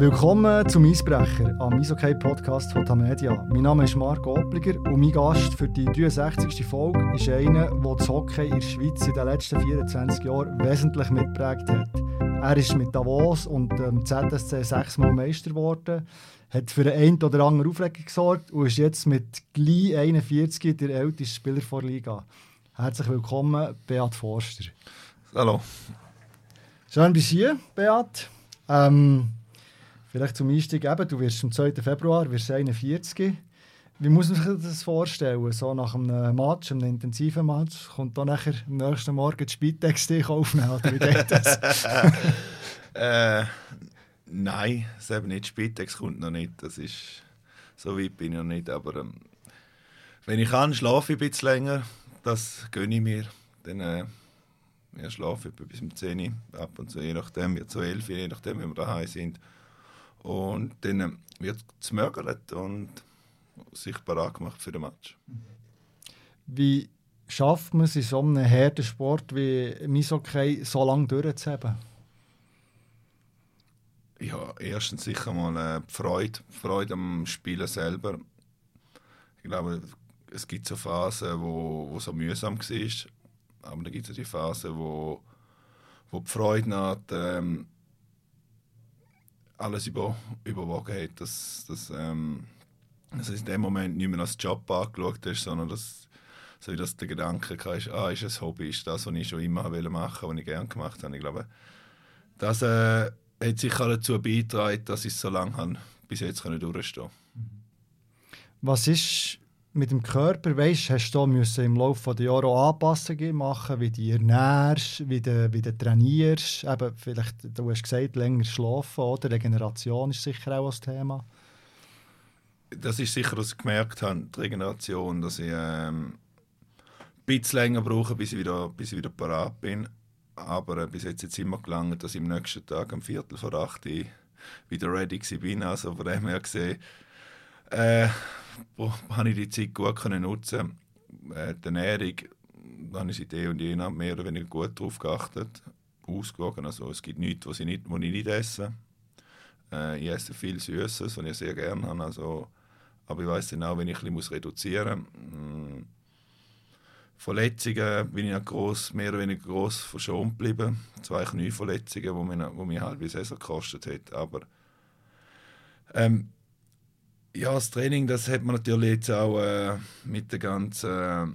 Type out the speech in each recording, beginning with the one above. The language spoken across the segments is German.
Willkommen zum Eisbrecher, am Eishockey Podcast von Tamedia. Mein Name ist Marco Opliger und mein Gast für die 63. Folge ist einer, der das Hockey in der Schweiz in den letzten 24 Jahren wesentlich mitgeprägt hat. Er ist mit Davos und dem ZSC sechsmal Meister geworden, hat für einen oder anderen Aufregung gesorgt und ist jetzt mit gleich 41 der älteste Spieler der Liga. Herzlich willkommen, Beat Forster. Hallo. Schön bist du hier, Beat. Ähm, Vielleicht zum Einstieg eben, du wirst am 2. Februar wirst 41. Wie muss man sich das vorstellen? So nach einem Match, einem intensiven Match, kommt dann nachher am nächsten Morgen die Spitex dich aufnehmen? Oder wie geht das? äh, nein, es eben nicht. Spitex kommt noch nicht. Das ist, so weit bin ich noch nicht. Aber ähm, wenn ich kann, schlafe ich ein bisschen länger. Das gönne ich mir. Dann äh, ja, schlafe ich bis um 10 Uhr, ab und zu, je nachdem, ja, zu 11 Uhr, je nachdem, wie wir daheim sind. Und dann ähm, wird gemögert und sich bereit gemacht für den Match. Wie schafft man es in so einem harten Sport wie Eishockey so lange durchzuheben? Ja, erstens sicher mal äh, die Freude, Freude am Spielen selber. Ich glaube, es gibt so Phasen, wo, wo so mühsam war, aber dann gibt es die Phasen, wo, wo die Freude hat, ähm, alles über, überwogen hat, dass, dass, ähm, dass in dem Moment nicht mehr als Job angeschaut ist, sondern dass, so dass der Gedanke ist, ah, ist ein Hobby, ist das, was ich schon immer machen wollte, was ich gerne gemacht habe. Ich glaube, das äh, hat sicher dazu beigetragen, dass ich es so lange bis jetzt durchstehen konnte. Was ist mit dem Körper, weißt, hast du müssen im Laufe der Jahre Anpassungen machen, wie du ernährst, wie du, wie du trainierst, eben vielleicht, du hast gesagt, länger schlafen, oder? Regeneration ist sicher auch ein Thema. Das ist sicher, was ich gemerkt habe, die Regeneration, dass ich ähm, ein bisschen länger brauche, bis ich wieder, bis ich wieder parat bin. Aber äh, bis jetzt ist es immer gelangt, dass ich am nächsten Tag am Viertel vor acht wieder ready bin. Also von dem her gesehen, äh, habe ich die Zeit gut können nutzen äh, Die Ernährung, da habe ich seit eh und je mehr oder weniger gut darauf geachtet, ausgewogen. Also es gibt nichts, was ich nicht, was ich nicht esse. Äh, ich esse viel Süßes, was ich sehr gerne habe. Also, aber ich weiß auch, wenn ich ein bisschen reduzieren muss. Mm. Verletzungen bin ich gross, mehr oder weniger gross verschont geblieben. Zwei Knieverletzungen, die mich, die mich halbe Saison gekostet haben. Aber ähm, ja, das Training, das hat man natürlich jetzt auch äh, mit der ganzen äh,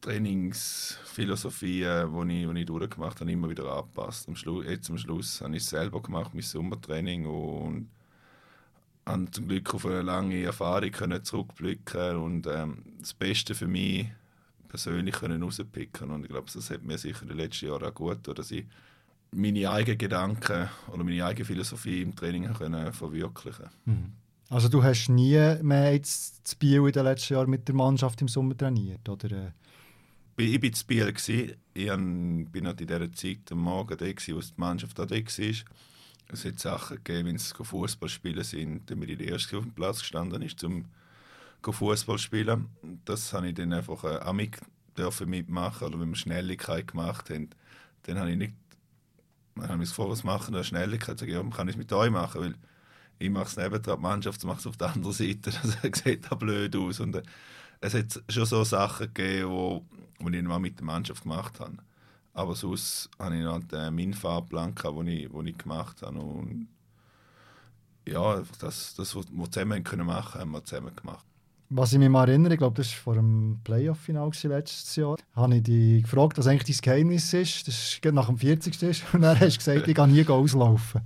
Trainingsphilosophie, äh, die ich, ich durchgemacht habe, immer wieder angepasst. Am Schluss, jetzt am Schluss habe ich es selber gemacht, mein Sommertraining und habe zum Glück auf eine lange Erfahrung können zurückblicken und ähm, das Beste für mich persönlich können rauspicken und ich glaube, das hat mir sicher in den letzten Jahren auch gut dass ich meine eigenen Gedanken oder meine eigene Philosophie im Training können verwirklichen mhm. Also du hast nie mehr jetzt zu Biel in den letzten Jahren mit der Mannschaft im Sommer trainiert, oder? Äh? Ich war zu Biel. Ich bin in dieser Zeit am Morgen da, wo die Mannschaft da war. Es hat Sachen gegeben, wenn es Fußball spielen sind, damit ich der Erste auf dem Platz gestanden ist, um Fußball spielen. Das habe ich dann einfach äh, auch mit, dürfen mitmachen. Oder wenn wir Schnelligkeit gemacht haben, dann habe ich nicht, dann habe ich gefragt, was machen wir Schnelligkeit? Ich sage, ja, kann ich es mit euch machen, weil ich mache es nebendran, die Mannschaft macht es auf der anderen Seite. Das sieht da blöd aus. Und, äh, es hat schon so Sachen gegeben, wo ich mal mit der Mannschaft gemacht habe. Aber sonst habe ich noch meinen Fahrplan, den ich, den ich gemacht habe. Und ja, das, das was wir zusammen können machen haben wir zusammen gemacht. Was ich mich mal erinnere, ich glaube, das war vor dem Playoff-Final letztes Jahr, habe ich dich gefragt, was eigentlich dein Geheimnis ist. Das ist nach dem 40. Ist. Und dann hast du gesagt, ich kann nie auslaufen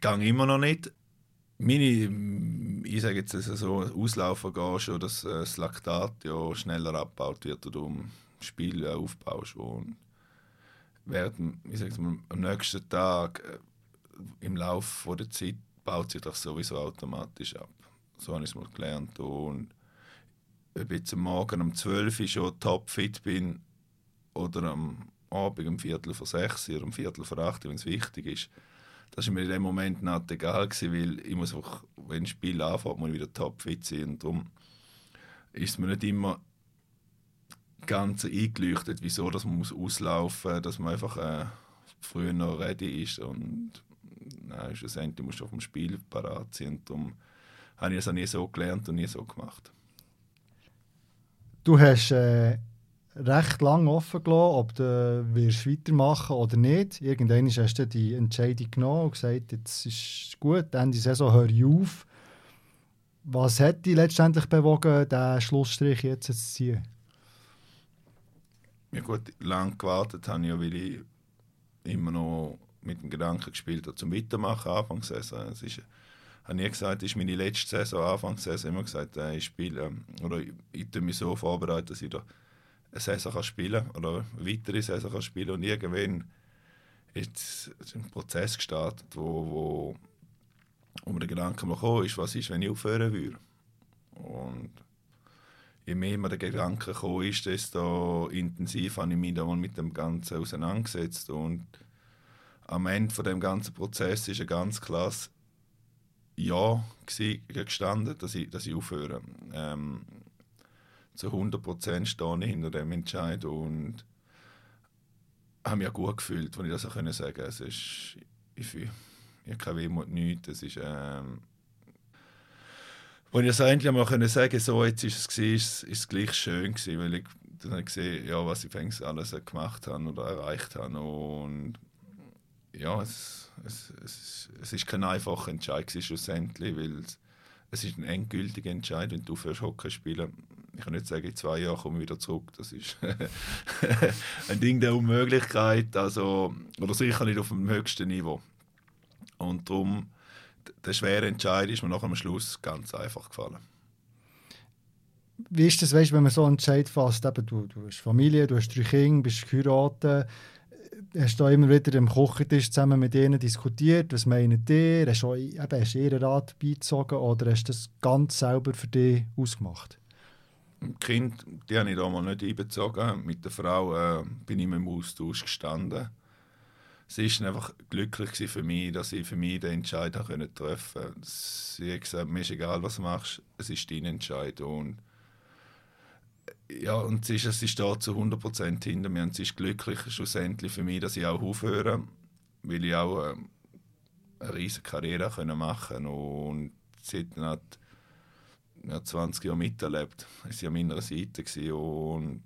gehe immer noch nicht. Meine, ich sage jetzt, dass so auslaufen gehst oder dass das Laktat ja schneller abgebaut wird oder um Spiel aufbaust. Und während, ich sage mal, am nächsten Tag äh, im Laufe der Zeit baut sich das sowieso automatisch ab. So habe ich es mal gelernt. Und ob ich jetzt am Morgen um 12 Uhr schon topfit bin oder am Abend um Viertel vor sechs oder um Viertel vor acht, wenn es wichtig ist, das war mir in dem Moment nicht egal, gewesen, weil ich muss einfach, wenn ein Spiel anfängt, muss ich wieder topfit sein. Und darum ist mir nicht immer ganz eingeleuchtet, wieso dass man muss auslaufen muss, dass man einfach äh, früher noch ready ist. Und nein, schlussendlich musst du auf dem Spiel parat sein. Und darum habe ich es auch nie so gelernt und nie so gemacht. Du hast äh, recht lange offen gelassen, ob du wirst weitermachen oder nicht. Irgendwann hast du die Entscheidung genommen und gesagt, jetzt ist gut, Ende Saison höre ich auf. Was hat dich letztendlich bewogen, diesen Schlussstrich jetzt zu ziehen? Ja gut, lange gewartet habe ich ja, weil ich immer noch mit dem Gedanken gespielt habe, zum Weitermachen Anfangssaison. Es ist, habe nie gesagt, das ist meine letzte Saison, Anfangssaison. immer gesagt, äh, ich spiele, oder ich, ich mich so vorbereiten, dass ich da eine Saison kann spielen oder eine weitere Saison kann spielen und irgendwann ist ein Prozess gestartet, wo, wo, wo mir der Gedanke mal gekommen ist, was ist, wenn ich aufhören würde. Und je mehr mir der Gedanke gekommen ist, desto intensiv habe ich mich da mal mit dem Ganzen auseinandergesetzt und am Ende von dem ganzen Prozess ist ein ganz klares Ja gestanden, dass ich, dass ich aufhöre. Ähm, zu 100% stehe ich hinter dem Entscheid und habe mich gut gefühlt, als ich das auch sagen konnte. Es ist, ich, fühle, ich habe keine Wehmut, nichts. Es ist, ähm, als ich das endlich mal sagen so jetzt ist es gewesen, ist, ist es gleich schön gewesen, weil ich dann gesehen, ja, was ich alles gemacht habe oder erreicht habe und ja, es, es, es, es ist kein einfacher Entscheid schlussendlich, weil es, es ist ein endgültiger Entscheid, wenn du aufhörst Hockey spielen. Ich kann nicht sagen, in zwei Jahren komme ich wieder zurück. Das ist ein Ding der Unmöglichkeit, also, oder sicher nicht auf dem höchsten Niveau. Und darum, der schwere Entscheid ist mir nach am Schluss ganz einfach gefallen. Wie ist das, weißt, wenn man so einen Entscheid fasst? Eben, du, du hast Familie, du hast drei Kinder, bist geheiratet hast du immer wieder am Kochentisch zusammen mit ihnen diskutiert, was meinen die? Hast du eben, hast ihren Rat beizogen oder hast du das ganz selber für dich ausgemacht? Kinder, die habe ich damals nicht einbezogen. Mit der Frau äh, bin ich im Austausch gestanden. Sie war einfach glücklich für mich, dass ich für mich den Entscheid treffen konnte. Sie hat gesagt, mir ist egal, was du machst, es ist dein Entscheid. Und ja, und sie, ist, sie steht zu 100% hinter mir und sie ist glücklich schlussendlich für mich, dass ich auch aufhöre, weil ich auch äh, eine riesige Karriere machen und sie hat dann ja, 20 Jahre miterlebt. Sie war an meiner Seite und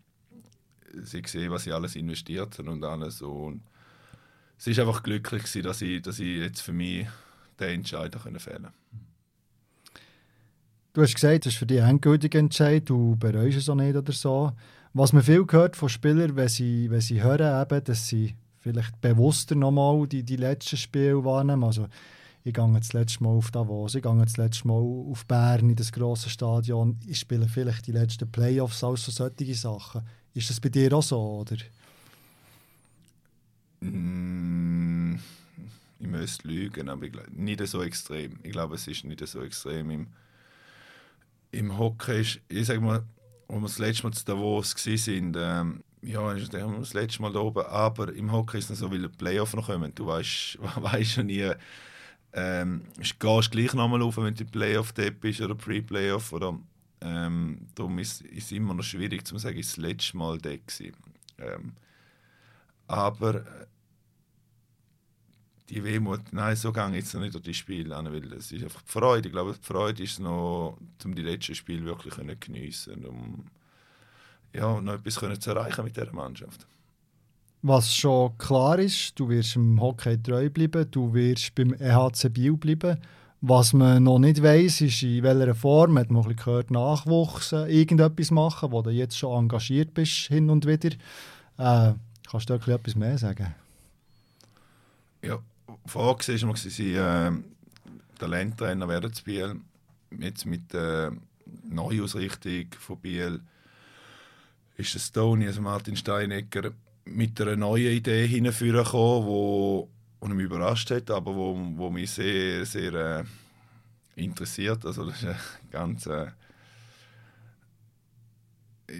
sie gesehen, was ich alles investiert habe und alles und sie ist einfach glücklich dass ich, dass ich jetzt für mich den Entscheid fällen konnte. Du hast gesagt, das ist für dich endgültiger Entscheid, du bereust es auch nicht oder so. Was man viel gehört von Spielern, wenn sie, wenn sie hören, eben, dass sie vielleicht bewusster nochmal die, die letzten Spiele wahrnehmen. Also, ich gehe das letzte Mal auf Davos, ich gehe das letzte Mal auf Bern in das grosse Stadion, ich spiele vielleicht die letzten Playoffs, also solche Sachen. Ist das bei dir auch so, oder? Mm, ich müsste lügen, aber ich, nicht so extrem. Ich glaube, es ist nicht so extrem im im Hockey ist, ich sag mal, als wir das letzte Mal zu Davos waren, ähm, ja, ist das letzte Mal da oben, aber im Hockey ist es so, weil die Playoff noch kommen. Du weißt, weißt schon nie, ähm, gehst gleich nochmal auf, wenn du Playoff dort bist oder Pre-Playoff ähm, darum ist es immer noch schwierig zu sagen, ist das letzte Mal da Ähm, aber die Wehmut, nein, so gehe jetzt noch nicht durch die Spiele an, weil es ist einfach die Freude. Ich glaube, die Freude ist noch, um die letzten Spiele wirklich geniessen, um ja, noch etwas können zu erreichen mit dieser Mannschaft. Was schon klar ist, du wirst im Hockey treu bleiben, du wirst beim EHC Biel bleiben. Was man noch nicht weiß, ist, in welcher Form, man hat man gehört, Nachwuchs irgendetwas machen, wo du jetzt schon engagiert bist, hin und wieder. Äh, kannst du da etwas mehr sagen? Ja, vorgesehen war, dass sie äh, Talenttrainer werden zu Biel. Jetzt mit der Neuausrichtung von Biel ist es Toni, also Martin Steinecker, mit einer neuen Idee hinführen gekommen, wo, wo mich überrascht hat, aber wo, wo mich sehr, sehr äh, interessiert. Also das ist eine ganz äh,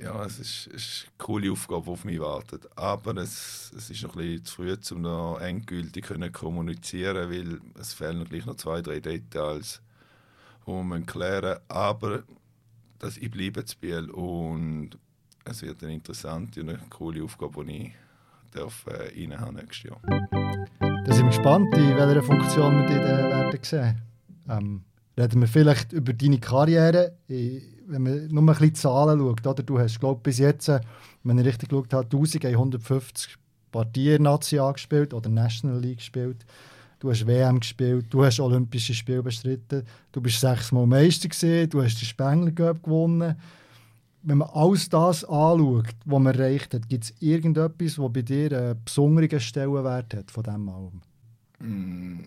ja, es ist, es ist eine coole Aufgabe, die auf mich wartet. Aber es, es ist noch ein bisschen zu früh, um noch endgültig zu kommunizieren, weil es fehlen noch gleich noch zwei, drei Details, die wir klären müssen. Aber dass ich bleibe zu Biel und es wird eine interessante und eine coole Aufgabe, die ich darf, äh, nächstes Jahr. Da sind wir gespannt, in welcher Funktion wir dich werden sehen. Ähm, reden wir vielleicht über deine Karriere, wenn man nur ein bisschen Zahlen schaut. Oder? Du hast, glaube bis jetzt, wenn ich richtig geschaut habe, 1150 Partien National gespielt oder National League gespielt. Du hast WM gespielt, du hast Olympische Spiele bestritten, du bist sechsmal Meister gewesen, du hast den Spengler gewonnen. Wenn man alles das anschaut, was man erreicht hat, gibt es irgendetwas, was bei dir einen besonderen Stellenwert hat von diesem Album? Mm,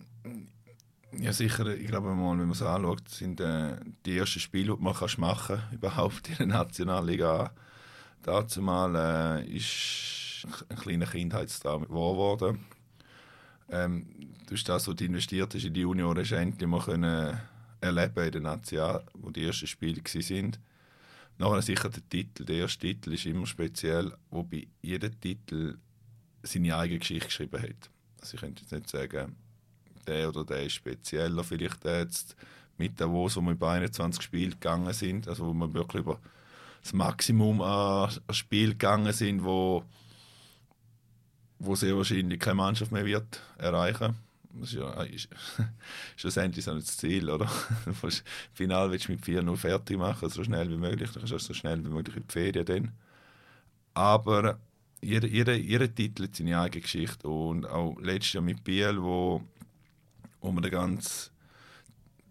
ja, sicher. Ich glaube, mal, wenn man es anschaut, sind äh, die ersten Spiele, die man kannst machen überhaupt in der Nationalliga. Dazu mal äh, ist ein kleiner Kindheitstraum wahr geworden. Ähm, durch das, was du investiert hast in die Junior, hast du endlich mal können erleben in der Nation, wo die ersten Spiele waren. Nachher sicher der Titel. Der erste Titel ist immer speziell, wobei jeder Titel seine eigene Geschichte geschrieben hat. Also ich könnte jetzt nicht sagen, der oder der ist spezieller. Vielleicht jetzt mit Davos, wo wir bei 21 Spielen gegangen sind, also wo wir wirklich über das Maximum an Spiel gegangen sind, wo, wo sehr wahrscheinlich keine Mannschaft mehr wird erreichen. Das ist ja ist, schlussendlich so das Ziel, oder? Final willst du mit 4-0 fertig machen, so schnell wie möglich, dann kannst du so schnell wie möglich in die Ferien dann. Aber jeder, jeder, jeder Titel hat seine eigene Geschichte und auch letztes Jahr mit Biel, wo wo wir die ganze,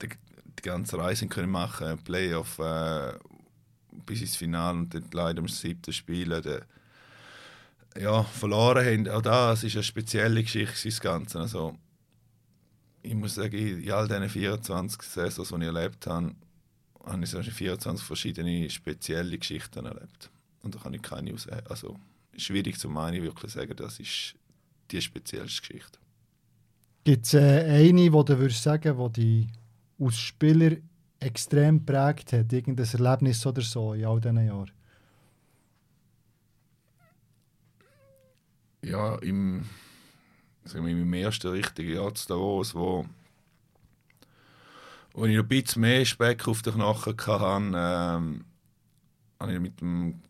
die, die ganze Reise können machen Playoff äh, bis ins Finale und dann leider im siebten Spiel äh, ja, verloren haben. Auch das ist eine spezielle Geschichte, das Ganze. Also, ich muss sagen, in all diesen 24 Saisons, die ich erlebt habe, habe ich so 24 verschiedene spezielle Geschichten erlebt. Und da kann ich keine aus. Also, schwierig zu meinen, wirklich sagen, das ist die speziellste Geschichte. Gibt es äh, eine, wo du würdest sagen, die dich als Spieler extrem prägt hat? Irgendein Erlebnis oder so in all diesen Jahren? Ja, im, sagen wir, im ersten richtigen Jahr zu Davos, wo, wo ich ein bisschen mehr Speck auf den Knochen hatte, ähm, habe ich mit dem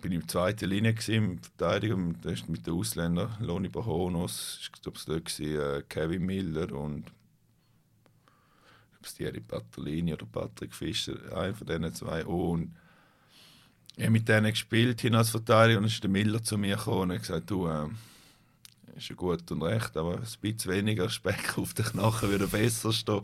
bin ich in der zweiten Linie im Verteidigung, da ist mit den Ausländern, Loni Bahonos, ich glaube, es war äh, Kevin Miller und Thierry Patolini oder Patrick Fischer, einer von diesen zwei. Und ich habe mit denen gespielt hin als Verteidiger und dann ist der Miller zu mir gekommen und hat gesagt, du, äh, ist ja gut und recht, aber ein bisschen weniger Speck auf den Knochen würde besser stehen.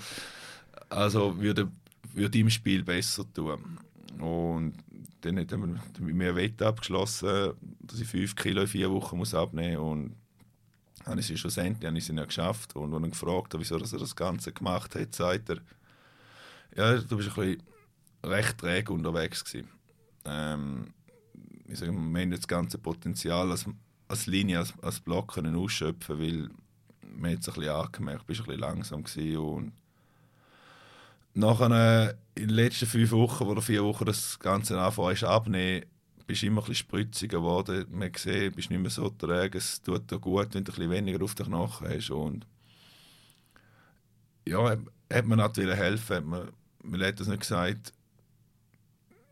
Also würde, würde im Spiel besser tun. Und dann hat er mit mir Wette abgeschlossen, dass ich 5 Kilo in vier Wochen muss abnehmen muss. Und habe ich es schlussendlich habe ich es ja geschafft. Und als ich gefragt habe, wieso er das Ganze gemacht hat, sagt er, ja, du bist ein bisschen recht träge unterwegs. Ähm, ich sage, wir haben das ganze Potenzial als, als Linie, als, als Block können ausschöpfen, weil man es ein bisschen angemerkt, du bist ein bisschen langsam gewesen und Nachher, äh, in den letzten fünf Wochen oder vier Wochen das Ganze anfangen ist abnehmen, bist du immer ein bisschen spritziger geworden. Man sieht, bist nicht mehr so träge. Es tut dir gut, wenn du ein bisschen weniger auf den Knochen hast. Und ja, hat man natürlich helfen. Hat man, man hat das nicht gesagt,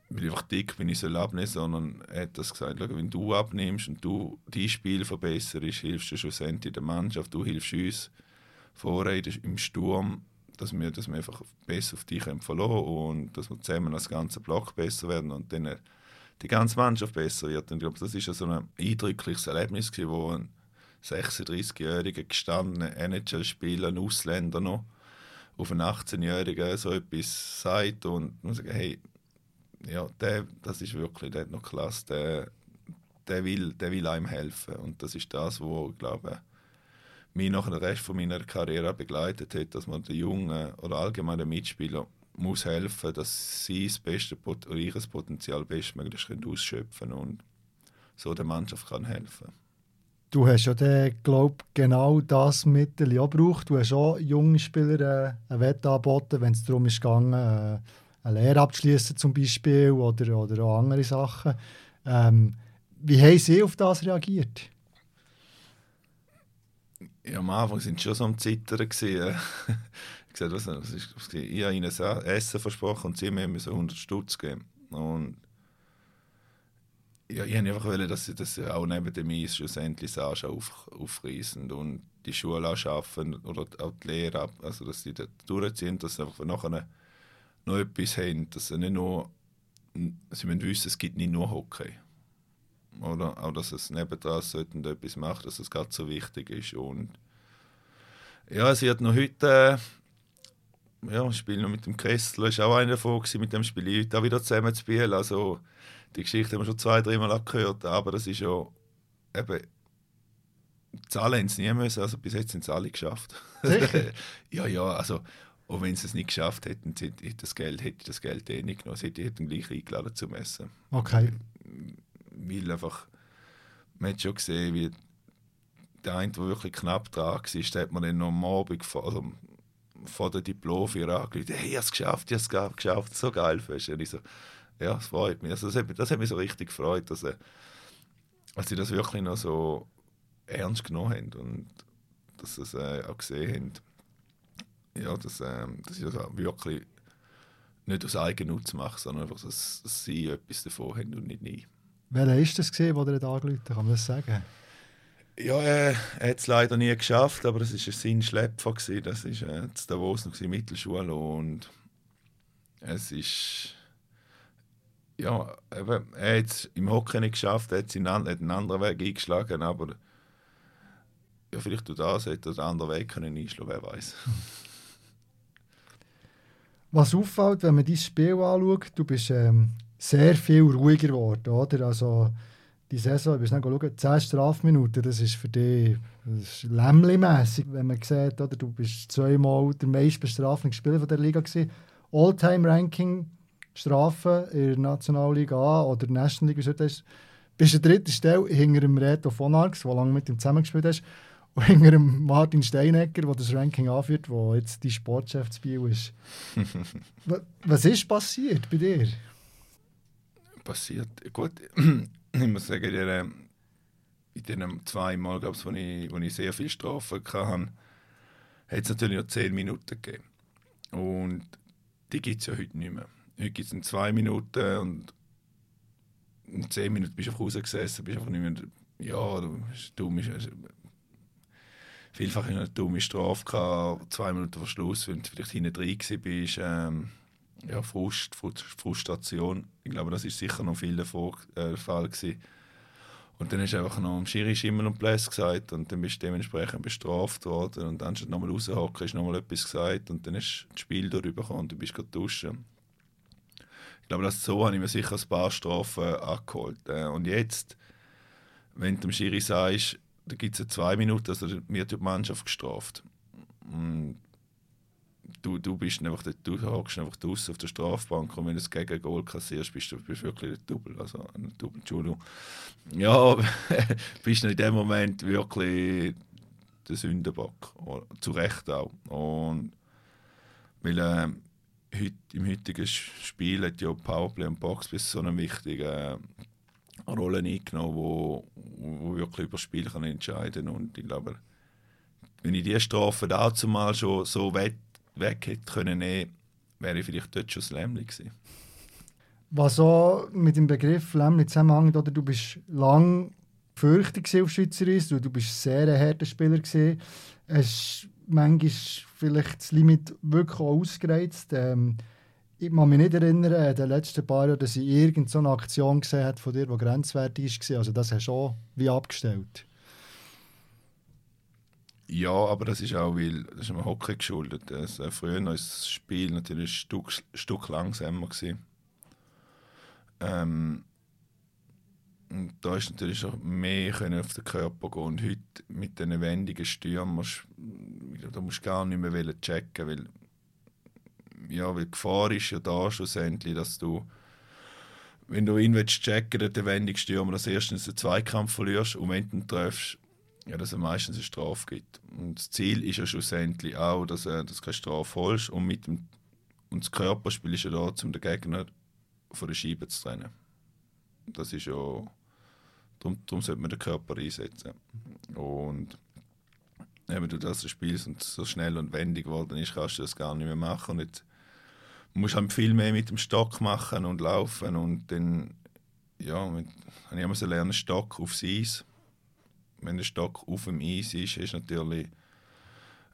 weil ich einfach dick bin, ich soll abnehmen, sondern er hat das gesagt, wenn du abnimmst und du dein Spiel verbesserst, hilfst du schlussendlich der Mannschaft, du hilfst uns vorher im Sturm dass wir, dass wir einfach besser auf dich verloren und dass wir zusammen als ganzer Block besser werden und dann die ganze Mannschaft besser wird. Und ich glaube, das ist so ein eindrückliches Erlebnis wo ein 36-jähriger gestandener NHL-Spieler, ein Ausländer noch, auf einen 18-Jährigen so etwas sagt und man sagt, hey, ja, der, das ist wirklich, der hat noch klasse, der, der, will, der will einem helfen und das ist das, ich glaube, mich nach den Rest von meiner Karriere begleitet hat, dass man den Jungen oder allgemein den Mitspielern muss helfen, dass sie das beste oder ihr Potenzial bestmöglich ausschöpfen können und so der Mannschaft kann helfen. Du hast ja dann, glaub, genau das Mittel auch gebraucht. Du hast auch jungen Spielern äh, eine Wette angeboten, wenn es darum ist gegangen, äh, eine Lehre abzuschließen zum Beispiel oder, oder auch andere Sachen. Ähm, wie haben sie auf das reagiert? Ja, am Anfang sind schon so am Zittern. Gewesen. ich gesagt, was, was ist, was ich habe ihnen Essen versprochen und sie mir so 100 Stutz geben. Und ja, ich wollte einfach, wollen, dass sie das auch neben dem Eis schlussendlich Sascha auf, aufreißen. Und die Schule auch schaffen oder auch die Lehre, also dass sie da durchziehen, dass sie einfach nachher noch etwas haben, dass sie nicht nur, sie müssen wissen, es gibt nicht nur Hockey. Oder auch, dass es nebendran sollten etwas macht, dass es gerade so wichtig ist. Und ja, sie hat noch heute, äh, ja, ich spiele noch mit dem Kessler, ist auch einer davon gewesen, mit dem spiele ich heute auch wieder zusammen zu spielen. Also, die Geschichte haben wir schon zwei, dreimal gehört, aber das ist ja eben, Zahlen haben sie nie müssen, also bis jetzt sind es alle geschafft. ja, ja, also auch wenn sie es nicht geschafft hätten, hätte das Geld, hätte das Geld eh nicht genommen. Sie hätten gleich eingeladen zum Essen. Okay. Weil einfach, man hat schon gesehen, wie der eine, der wirklich knapp dran war, hat man dann noch am Abend vor, also vor der Diplom-Feier angerufen, hey, ich habe es geschafft, ich habe es geschafft, so geil. Weißt Und ich so, ja, das freut mich. Also das, hat, das hat mich so richtig gefreut, dass, dass sie das wirklich noch so ernst genommen haben und dass sie es äh, auch gesehen haben. Ja, dass, äh, dass ich das auch wirklich nicht aus Eigennutz mache, sondern einfach, dass, dass sie etwas davon haben und nicht nie. Welcher ist das gesehen, der da angerufen Kann man das sagen? Ja, äh, er hat es leider nie geschafft, aber es war sein Schlepfer. Gewesen. Das war äh, in Davos noch in Mittelschule und es ist ja, eben, er hat es im Hockey nicht geschafft, er hat, einen anderen Weg eingeschlagen, aber ja, vielleicht durch das hätte er einen anderen Weg können einschlagen, wer weiß. Was auffällt, wenn man dein Spiel anschaut, du bist ähm, sehr viel ruhiger geworden, oder? Also, die Saison, ich muss schauen, 10 Strafminuten, das ist für dich lämmli-mässig, wenn man sieht, oder? Du bist zweimal der meistbestrafende Spieler von der Liga gewesen. All-Time-Ranking Strafen in der Nationalliga A oder National League, wie du bist an dritter Stelle hinter dem Reto von Arx, der lange mit ihm zusammengespielt hast, und hinter Martin Steinecker, der das Ranking anführt, der jetzt die Sportchef zu Biel ist. Was ist passiert bei dir? Passiert? Gut, ich muss sagen, in, in den zwei Mal, glaube ich, wo ich, wo ich sehr viel Strafen hatte, hat es natürlich noch zehn Minuten gegeben. Und die gibt es ja heute nicht mehr. Heute gibt es zwei Minuten und in zehn Minuten bist du einfach rausgesessen, bist einfach nicht mehr, ja, du hast dumm, vielfach eine dumme Strafe gehabt, zwei Minuten vor Schluss, wenn du vielleicht hinten drin bist, ähm, ja, Frust, Frustration. Ich glaube, das ist sicher noch viel der äh, Fall gewesen. Und dann du einfach noch am Schiri Schimmel und Bläs gesagt und dann bist du dementsprechend bestraft worden und dann du nochmal raushocken, hast nochmal etwas gesagt und dann du das Spiel darüber bekommen und du bist gerade duschen. Ich glaube, das so habe ich mir sicher ein paar Strafen angeholt. Äh, und jetzt, wenn du dem Schiri sagst, da gibt es zwei Minuten, also wird die Mannschaft gestraft. Und du, du bist einfach, du hockst einfach draußen auf der Strafbank und wenn du das Gegengol kassierst, bist du bist wirklich ein Double, also ein Double, Entschuldigung. Ja, bist du in dem Moment wirklich der Sündenbock, zu Recht auch. Und weil äh, heut, im heutigen Spiel hat ja Powerplay und Box bis so eine wichtige äh, Rolle eingenommen, wo, wo wirklich über das Spiel kann entscheiden und ich glaube, wenn ich die Strafe dazu mal schon so weg, weg hätte können wäre ich vielleicht dort schon das Lämmli gewesen. Was auch mit dem Begriff Lämmli zusammenhängt, oder du bist lang gefürchtet auf Schweizerisch, du, du bist sehr ein harter Spieler gewesen, hast manchmal vielleicht das Limit wirklich auch ausgereizt. Ähm, ich kann mich nicht erinnern, in den letzten paar Jahren, dass ich irgendeine Aktion gesehen habe von dir, die grenzwertig war. Also das hast du auch wie abgestellt. Ja, aber das ist auch, weil das ist dem Hockey geschuldet. Das, äh, früher war das Spiel natürlich ein Stück, Stück langsamer. Gewesen. Ähm, und da ist natürlich auch mehr auf den Körper gehen. Und heute mit diesen wendigen Stürmen, da musst du gar nicht mehr checken, weil, ja, weil die Gefahr ist ja da schlussendlich, dass du, wenn du ihn willst checken den wendigen Stürmer, dass erstens den Zweikampf verlierst und wenn du ihn triffst, ja, dass er meistens eine Strafe gibt. Und das Ziel ist ja schlussendlich auch, dass, er, dass du keine Strafe holst und mit dem und das Körperspiel ist ja da, um den Gegner von der Scheibe zu trennen. Das ist ja. Darum, darum sollte man den Körper einsetzen. Und wenn du das spielst und so schnell und wendig geworden ist, kannst du das gar nicht mehr machen. Und jetzt musst du halt viel mehr mit dem Stock machen und laufen. Und dann, ja, mit, ich musste lernen, Stock aufs Eis. Wenn der Stock auf dem Eis ist, ist natürlich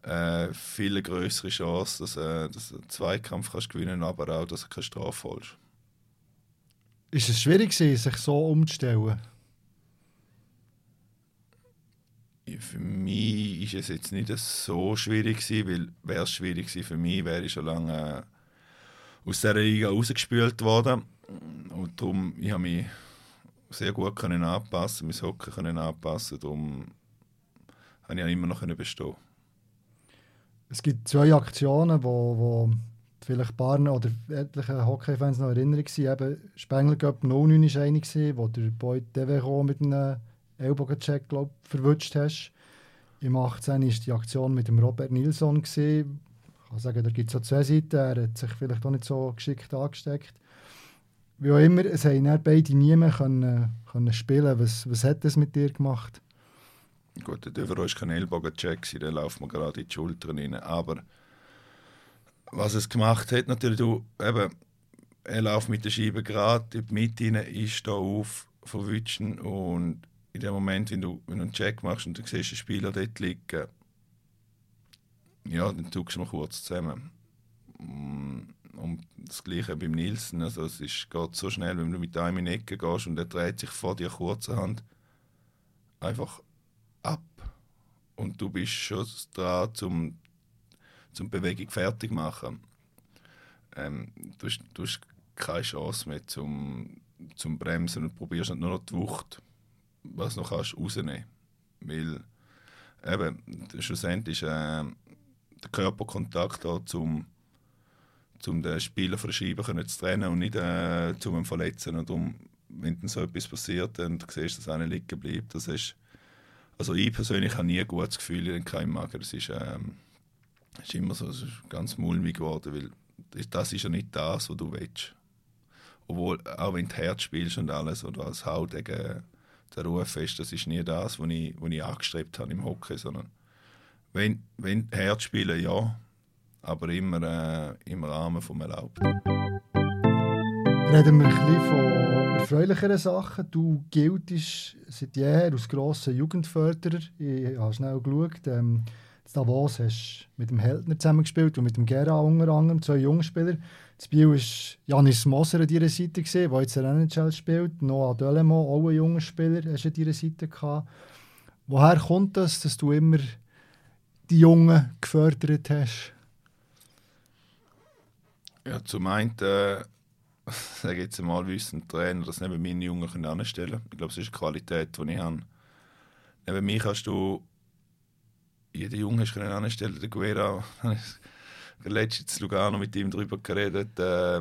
äh, viel größere Chance, dass, äh, dass du einen Zweikampf kannst gewinnen aber auch, dass du keine Strafe holst. Ist es schwierig sich so umzustellen? Für mich ist es jetzt nicht so schwierig gewesen, weil wäre es schwierig gewesen für mich, wäre ich schon lange äh, aus dieser Liga rausgespült worden. Und darum, ich habe mich sehr gut können anpassen, mein Hockey können anpassen, darum habe ich immer noch bestehen. Es gibt zwei Aktionen, wo, wo vielleicht paar oder etliche Hockey-Fans noch erinnern. Eben Spengler Cup 09 war eine, wo der Boy Deveron mit einem Ellbogencheck glaub, verwünscht hast. Im 18 war die Aktion mit dem Robert Nilsson. Gewesen. Ich kann sagen, da gibt es so zwei Seiten. Er hat sich vielleicht auch nicht so geschickt angesteckt. Wie auch immer, es haben beide nie mehr können, können spielen. Was, was hat das mit dir gemacht? Gut, der Deveron war kein Ellbogencheck, der läuft mir gerade in die Schultern rein. Aber was es gemacht hat, natürlich, du, eben, er läuft mit der Scheibe gerade in die Mitte rein, ist da auf, verwutschen und in dem Moment, wenn du, wenn du einen Check machst und du siehst den Spieler dort liegen, ja, dann tust du mal kurz zusammen. Mm, und das Gleiche beim Nielsen. Also es ist, geht so schnell, wenn du mit einem in die Ecke gehst und er dreht sich vor dir kurzerhand einfach ab. Und du bist schon dran, zum, zum Bewegung fertig zu machen. Ähm, du, hast, du hast keine Chance mehr zum, zum Bremsen und probierst nur noch die Wucht was noch kannst rausnehmen. Weil eben, schlussendlich äh, der Körperkontakt da zum um den Spieler Scheibe können zu trennen und nicht äh, zum verletzen. Und um, wenn dann so etwas passiert du siehst, dass einer liegen bleibt, das ist also ich persönlich habe nie ein gutes Gefühl in keinem Magen. Das ist, ähm, ist immer so ist ganz mulmig geworden, weil das ist ja nicht das, was du willst. Obwohl, auch wenn du Herz spielst und alles oder als Haut gegen der Ruf ist, das ist nie das, was ich, was ich angestrebt habe im Hockey, sondern wenn, wenn Herz spielen, ja, aber immer äh, im Rahmen vom Erlaubten. Reden wir ein bisschen von erfreulicheren Sachen. Du giltest seit jeher als grosser Jugendförderer. Ich habe schnell geschaut. Ähm, Davos hast mit dem Heldner zusammengespielt und mit dem Gera unter anderem, zwei Jungspieler. Das Spiel war Janis Moser an deiner Seite, der jetzt in der NHL spielt. Noah Delemont, auch ein junger Spieler, hast du an deiner Seite gehabt. Woher kommt das, dass du immer die Jungen gefördert hast? Ja, zum einen, äh, sage jetzt mal, wissen Trainer, dass neben meine Jungen anstellen Ich glaube, das ist eine Qualität, die ich habe. Neben mir kannst du jeden Jungen anstellen. Der Guerra letztens in Lugano mit ihm darüber geredet. Äh,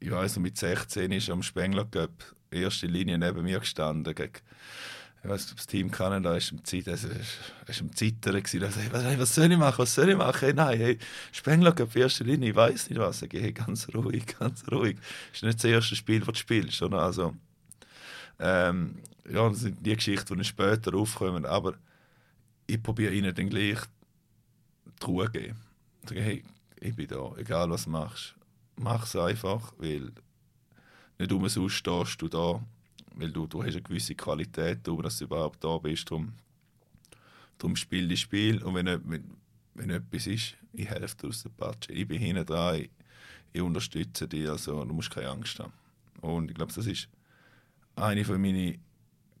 ich weiß noch, mit 16 ist am Spengler Cup erste Linie neben mir gestanden. Gegen, ich weiß das Team Kanada ist am Zeit, also, ist am Zittern gewesen. Also, was, was soll ich machen? Was soll ich machen? Hey, nein, hey, Spengler Cup erste Linie, ich weiß nicht was. Ich gehe ganz ruhig, ganz ruhig. Ist nicht das erste Spiel, das du spielst, oder? Also, ähm, ja, das sind die Geschichten, die später aufkommen. Aber ich probiere ihnen dann gleich die Ruhe zu geben. Sagen, hey, ich bin da, egal was du machst, mach es einfach, weil nicht umsonst stehst du da, weil du, du hast eine gewisse Qualität, um dass du überhaupt da bist, darum, darum spiel das Spiel. Und wenn, wenn, wenn etwas ist, ich helfe dir aus der Patsche, ich bin hinten dran, ich, ich unterstütze dich, also du musst keine Angst haben. Und ich glaube, das ist eine von meinen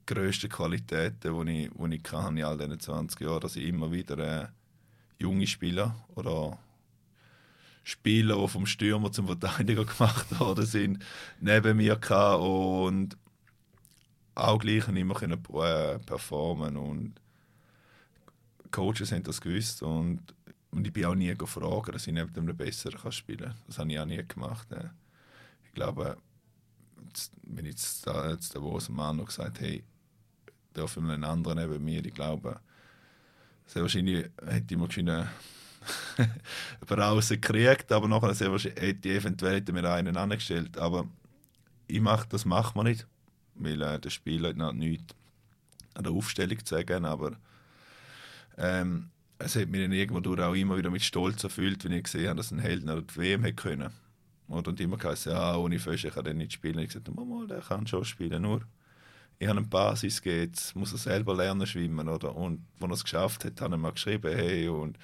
grössten Qualitäten, die ich, die ich kann in all diesen 20 Jahren, dass ich immer wieder äh, junge Spieler oder Spieler, die vom Stürmer zum Verteidiger gemacht worden sind, neben mir gehabt und auch gleich immer können äh, performen und Coaches haben das gewusst und, und ich bin auch nie gefragt, dass ich neben dem Besseren spielen kann. Das habe ich auch nie gemacht. Ne. Ich glaube, wenn jetzt, da, jetzt der Wos Mann noch gesagt hey, dürfen wir einen anderen neben mir, ich glaube, sehr wahrscheinlich hätte ich mal rausgekriegt, aber nachher sehr wahrscheinlich hätte ich eventuell hätte mir einen angestellt. Aber ich mach, das macht man nicht, weil äh, der Spieler hat nichts an der Aufstellung zu sagen, aber ähm, es hat mich dann irgendwo auch immer wieder mit Stolz erfüllt, wenn ich gesehen habe, dass ein Held nach der WM hätte können. Und, immer gesagt, ja, ohne Fösche kann er nicht spielen. Ich gesagt, mal, der kann schon spielen, nur ich habe eine Basis jetzt muss er selber lernen schwimmen. Oder? Und als er es geschafft hat, habe ich mal geschrieben, hey, und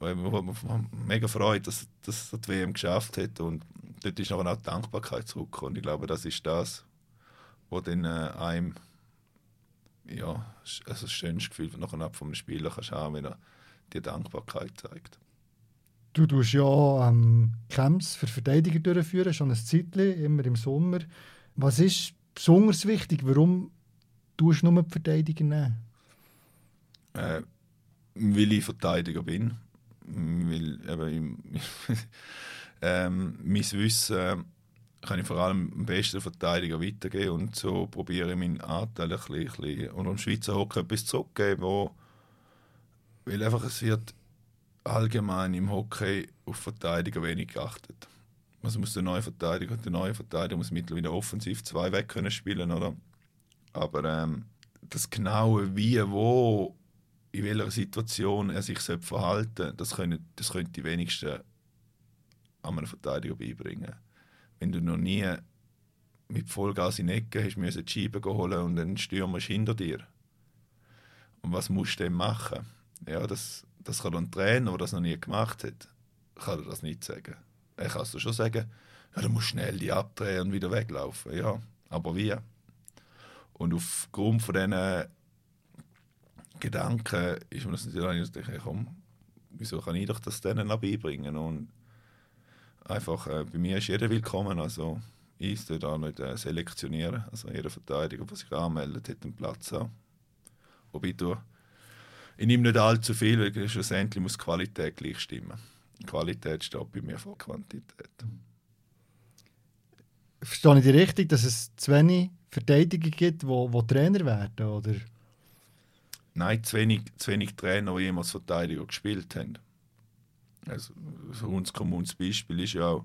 ich mich mega freut, dass, dass er die WM geschafft hat. Und dort ist nachher auch die Dankbarkeit zurückgekommen. Ich glaube, das ist das, was dann äh, einem ja, also das schönste Gefühl nachher vom Spieler kannst haben, wenn er die Dankbarkeit zeigt. Du tust ja ähm, Camps für Verteidiger durchführen, schon ein Zeitchen, immer im Sommer. Was ist besonders wichtig? Warum tust du nur die Verteidiger nehmen? Äh, weil ich Verteidiger bin. Weil eben, ähm, mein Wissen kann ich vor allem am besten Verteidiger weitergeben und so probiere ich meinen Anteil ein bisschen, und am Schweizer Hockey etwas zurückgeben, wo, weil einfach es wird allgemein im Hockey auf Verteidiger wenig geachtet. Also muss der neue Verteidiger, der neue Verteidiger muss mittlerweile offensiv zwei weg können spielen, oder? Aber ähm, das genaue Wie, wo, in welcher Situation er sich verhalten sollte, das können, das können die wenigsten an einem Verteidiger beibringen. Wenn du noch nie mit Vollgas in die Ecke hast müssen die Scheibe holen und dann Stürmer ist hinter dir. Und was musst du denn machen? Ja, das, das kann ein Trainer, der das noch nie gemacht hat, kann er das nicht sagen. Er kann es schon sagen, ja, du musst schnell die abdrehen und wieder weglaufen. Ja, aber wie? Und aufgrund von diesen Gedanken ist man das natürlich denke, komm, wieso kann ich doch das denen beibringen? Und einfach, äh, bei mir ist jeder willkommen, also ich tue da nicht äh, selektionieren. Also jeder Verteidiger, der sich anmeldet, hat einen Platz. Wobei du, ich nehme nicht allzu viel, weil schlussendlich muss die Qualität gleich stimmen. Qualität steht bei mir vor Quantität. Verstehe ich dich richtig, dass es zu wenig Verteidiger gibt, die wo, wo Trainer werden, oder? Nein, zu wenig, zu wenig Trainer, die jemals Verteidiger gespielt haben. Also, für uns kommunes Beispiel ist ja auch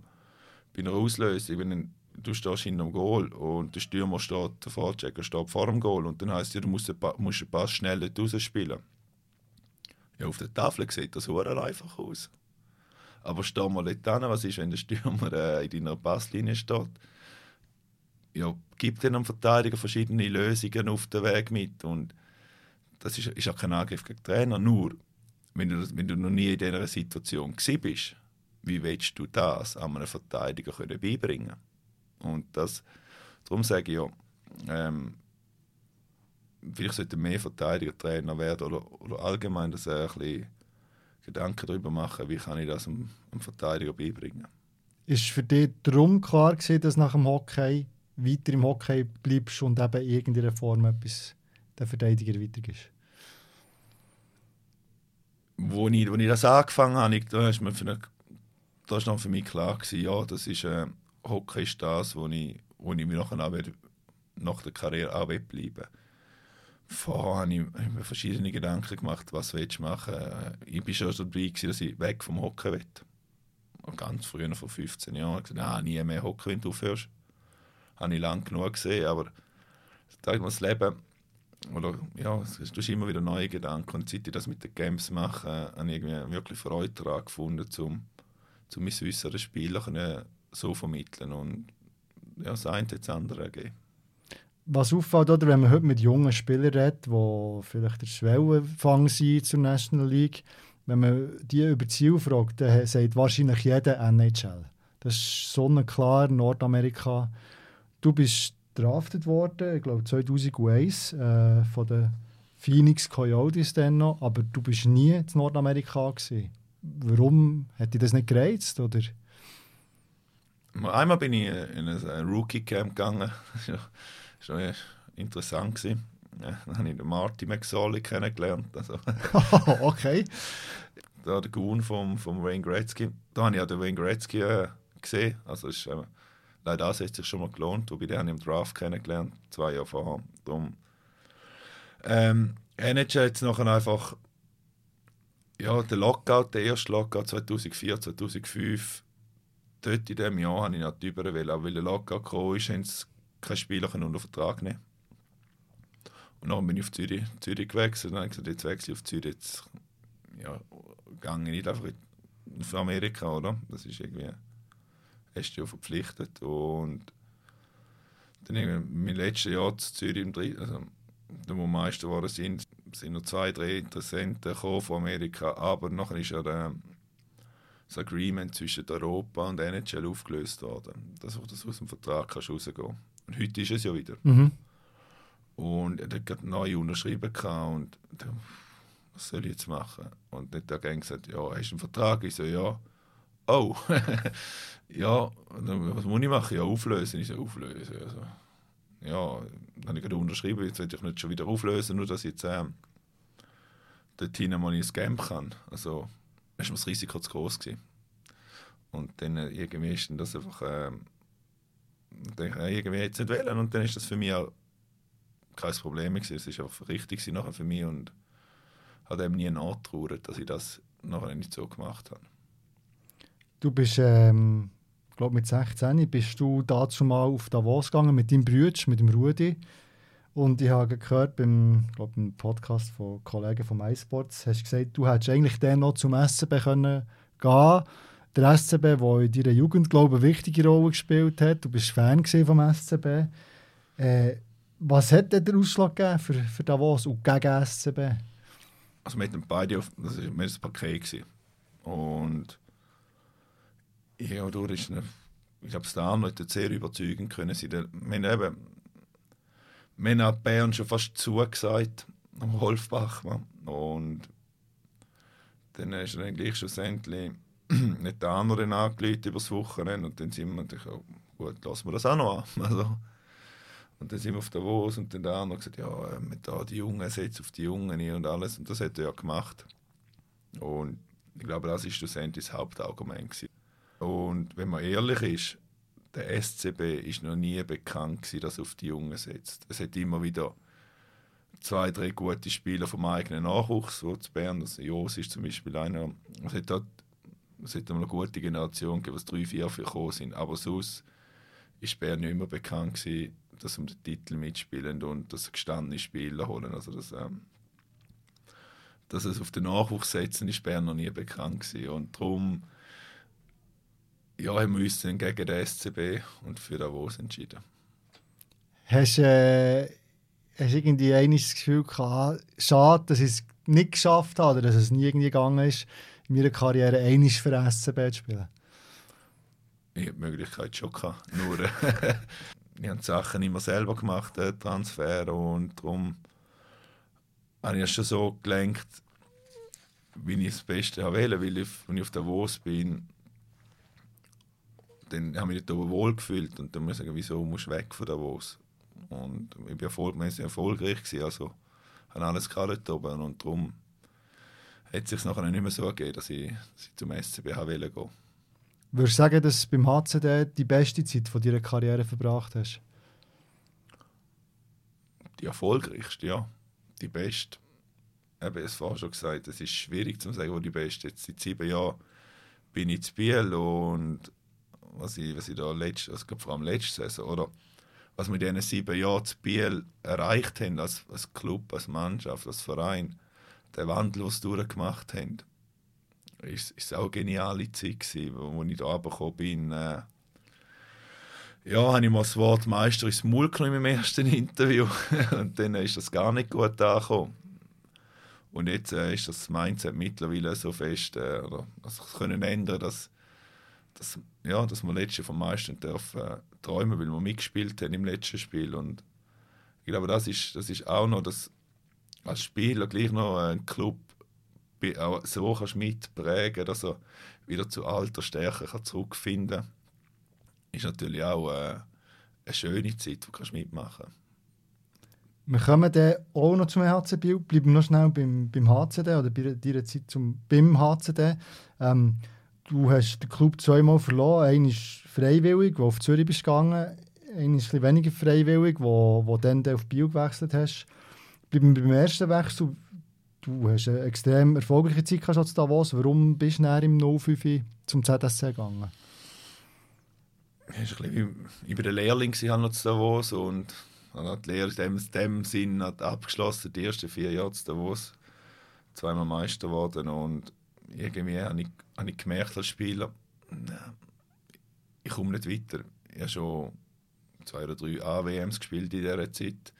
bei einer Auslösung, wenn du stehst hinter dem Goal und der Stürmer steht, der Vorchecker steht vor dem Goal und dann heisst es, du musst den, musst den Pass schnell dort rausspielen. Ja, auf der Tafel sieht das sehr einfach aus. Aber steh mal dort hin, was ist, wenn der Stürmer äh, in deiner Passlinie steht? Ja, gibt einem Verteidiger verschiedene Lösungen auf den Weg mit. Und das ist, ist auch kein Angriff gegen den Trainer, nur wenn du, wenn du noch nie in dieser Situation bist, wie willst du das einem Verteidiger können beibringen? Und das, darum sage ich ja, ähm, vielleicht sollten mehr Verteidiger Trainer werden oder, oder allgemein dass er ein bisschen Gedanken darüber machen, wie kann ich das einem, einem Verteidiger beibringen. Ist für dich darum klar gewesen, dass nach dem Hockey weiter im Hockey bleibst und eben in irgendeiner Form etwas der Verteidiger weitergibst? wo ich, wo ich das angefangen habe, da ist, mir für eine, da ist dann für mich klar gewesen, ja, das ist, äh, Hockey ist das, wo ich, wo ich mir nachher auch nach der Karriere auch bleiben Vorher habe ich, mir verschiedene Gedanken gemacht, was willst du machen. Äh, ich war schon dabei, dass ich weg vom Hockey will. Ganz früher, vor 15 Jahren, habe ich gesagt, ah, nie mehr Hockey, wenn du aufhörst. Habe ich lange genug gesehen, aber das Leben oder ja, es ist immer wieder neue Gedanken. Und seit ich das mit den Games mache, habe ich irgendwie wirklich Freude daran gefunden, um, um mein den Spielern so vermitteln und ja, das eine hat das andere gegeben. Was auffällt, oder, wenn man heute mit jungen Spielern redet, die vielleicht der Schwellenfang sind zur National League, wenn man die über Ziel fragt, dann sagt wahrscheinlich jeder NHL. Das ist sonnenklar, Nordamerika. Du bist drafted worden, ich glaube 2001 äh, von den Phoenix Coyotes dann noch, aber du bist nie in Nordamerika gewesen. Warum hat dich das nicht gereizt oder? Einmal bin ich in ein Rookie Camp gegangen, das war schon interessant gewesen. Ja, dann habe ich den Marty McSorley kennengelernt. Also. okay. Da der Goon vom, vom Wayne Gretzky. Da habe ich auch den Wayne Gretzky äh, gesehen. Also ist, äh, Leider das hat sich schon mal gelohnt, wobei den habe ich im Draft kennengelernt, zwei Jahre vorher. Darum, ähm, NHL jetzt nachher einfach ja, der Lockout, der erste Lockout 2004, 2005, dort in diesem Jahr habe ich nicht über auch weil der Lockout gekommen ist, haben sie keine Spieler unter Vertrag nehmen. Und dann bin ich auf Zürich, Zürich gewechselt und habe gesagt, jetzt wechsle ich auf Zürich, jetzt ja, gehe ich nicht einfach auf Amerika, oder? Das ist irgendwie hast du ja verpflichtet. Und dann mein letztes Jahr zu Zürich im Dritten, also da wo Meister geworden sind, sind noch zwei, drei Interessenten von Amerika, aber nachher ist ja der, das Agreement zwischen Europa und NHL aufgelöst worden, dass du aus dem Vertrag kannst rausgehen Und heute ist es ja wieder. Mhm. Und er hat gerade neu unterschrieben und dann, was soll ich jetzt machen? Und dann hat er gesagt, ja, hast du einen Vertrag? Ich so, ja. Oh, ja, was muss ich machen? Ja, auflösen. Ich so, auflösen. Also, ja, dann habe ich gerade unterschrieben, jetzt will ich nicht schon wieder auflösen, nur dass ich jetzt ähm, dorthin mal ins Camp kann. Also, ist mir das Risiko zu groß gewesen. Und dann äh, irgendwie ist das einfach, ähm, dann, äh, irgendwie jetzt nicht wählen und dann ist das für mich auch kein Problem gewesen. Es ist einfach richtig nachher für mich und hat eben nie nachgetrauert, dass ich das nachher nicht so gemacht habe. Du bist, ähm, glaube mit 16 bist du dazu mal auf Davos gegangen mit deinem Bruder, mit dem Rudi. Und ich habe gehört beim glaub, beim Podcast von Kollegen vom iSports, hast du gesagt, du hättest eigentlich dann noch zum können gehen Der SCB, der in deiner Jugend glaube ich, eine wichtige Rolle gespielt hat. Du bist Fan vom SCB. Äh, was hat denn der Ausschlag gegeben für, für Davos und gegen SCB? Also mit dem beide auf, das war ein Paket. Gewesen. Und ja, durch ist eine, ich glaube, der Arno hat sehr überzeugend können sein. Wir haben eben, wir haben Bern schon fast zugesagt, am Wolfbach. Und dann ist er gleich schlussendlich nicht der andere angelegt über das Wochenende. Und dann sind wir natürlich auch, gut, lassen wir das auch noch an. Also, und dann sind wir auf der Davos und dann der andere gesagt, ja, äh, mit da die Jungen, setzt auf die Jungen und alles. Und das hat er ja gemacht. Und ich glaube, das ist schlussendlich das Hauptargument. Gewesen. Und wenn man ehrlich ist, der SCB ist noch nie bekannt gewesen, dass er auf die Jungen setzt. Es hat immer wieder zwei, drei gute Spieler vom eigenen Nachwuchs, so zu Bern, also Jos ist zum Beispiel einer, es hat, dort, es hat eine gute Generation gegeben, was drei, vier für gekommen sind, aber sonst ist Bern nicht immer bekannt gewesen, dass um den Titel mitspielen und dass gestandene Spieler holen. Also das, ähm, dass es auf den Nachwuchs setzen, ist Bern noch nie bekannt gewesen. und darum ja, haben wir uns dann gegen den SCB und für Davos entschieden. Hast, äh, hast irgendwie das Gefühl gehabt, schade, dass ich es nicht geschafft habe oder dass es nie irgendwie gegangen ist, in meiner Karriere einmal für SCB zu spielen? Ich habe die Möglichkeit schon gehabt. Nur, ich habe die Sachen immer selber gemacht, äh, Transfer, und darum habe ich es schon so gelenkt, wie ich das Beste wählen weil ich, wenn ich auf Davos bin, dann habe ich mich dort wohl gefühlt und dann muss ich sagen, wieso musst du weg von Davos? Und ich war erfolg erfolgreich, gewesen, also habe alles dort oben und darum hat es sich nachher nicht mehr so ergeben, dass ich, dass ich zum SCB gehen wollte. Würdest du sagen, dass du beim HCD die beste Zeit von deiner Karriere verbracht hast? Die erfolgreichste, ja. Die beste. Eben, es war schon gesagt, es ist schwierig zu sagen, wo die beste ist. Seit sieben Jahren bin ich zu Biel und was ich, was ich da letzt, also vor allem letzte Saison, oder was wir in diesen sieben Jahren zu Biel erreicht haben, als, als Club, als Mannschaft, als Verein, der Wandel, den sie durchgemacht haben, ist, ist auch eine geniale Zeit gewesen, wo, ich da runtergekommen bin. Äh, ja, habe ich mal das Wort Meister ins Maul genommen im ersten Interview und dann ist das gar nicht gut angekommen. Und jetzt äh, ist das Mindset mittlerweile so fest, äh, oder also können ändern, dass, dass, ja, dass wir letztes vom meisten dürfen äh, träumen, weil wir mitgespielt haben im letzten Spiel und ich glaube, das ist, das ist auch noch, dass als Spieler gleich noch ein Club so kannst mitprägen, dass er wieder zu alter Stärke kann zurückfinden kann, ist natürlich auch äh, eine schöne Zeit, die du mitmachen kannst. Wir kommen dann auch noch zum HC Biel, bleiben noch schnell beim, beim HCD oder bei deiner Zeit zum, beim HCD. Ähm, du hast den Club zweimal verloren, einmal freiwillig, wo auf Zürich bist gegangen, einmal ein weniger freiwillig, wo, wo dann auf Biel gewechselt hast. Wir beim ersten Wechsel, du hast eine extrem erfolgreiche Zeit gehabt zu Davos. Warum bist du im 05 zum ZSC gegangen? ich war der Lehrling noch zu Davos und habe die Lehre in dem, dem Sinn abgeschlossen, die ersten vier Jahre zu Davos. Zweimal Meister geworden und irgendwie habe ich, habe ich gemerkt als Spieler, ich komme nicht weiter. Ich habe schon zwei oder drei AWMs gespielt in dieser Zeit.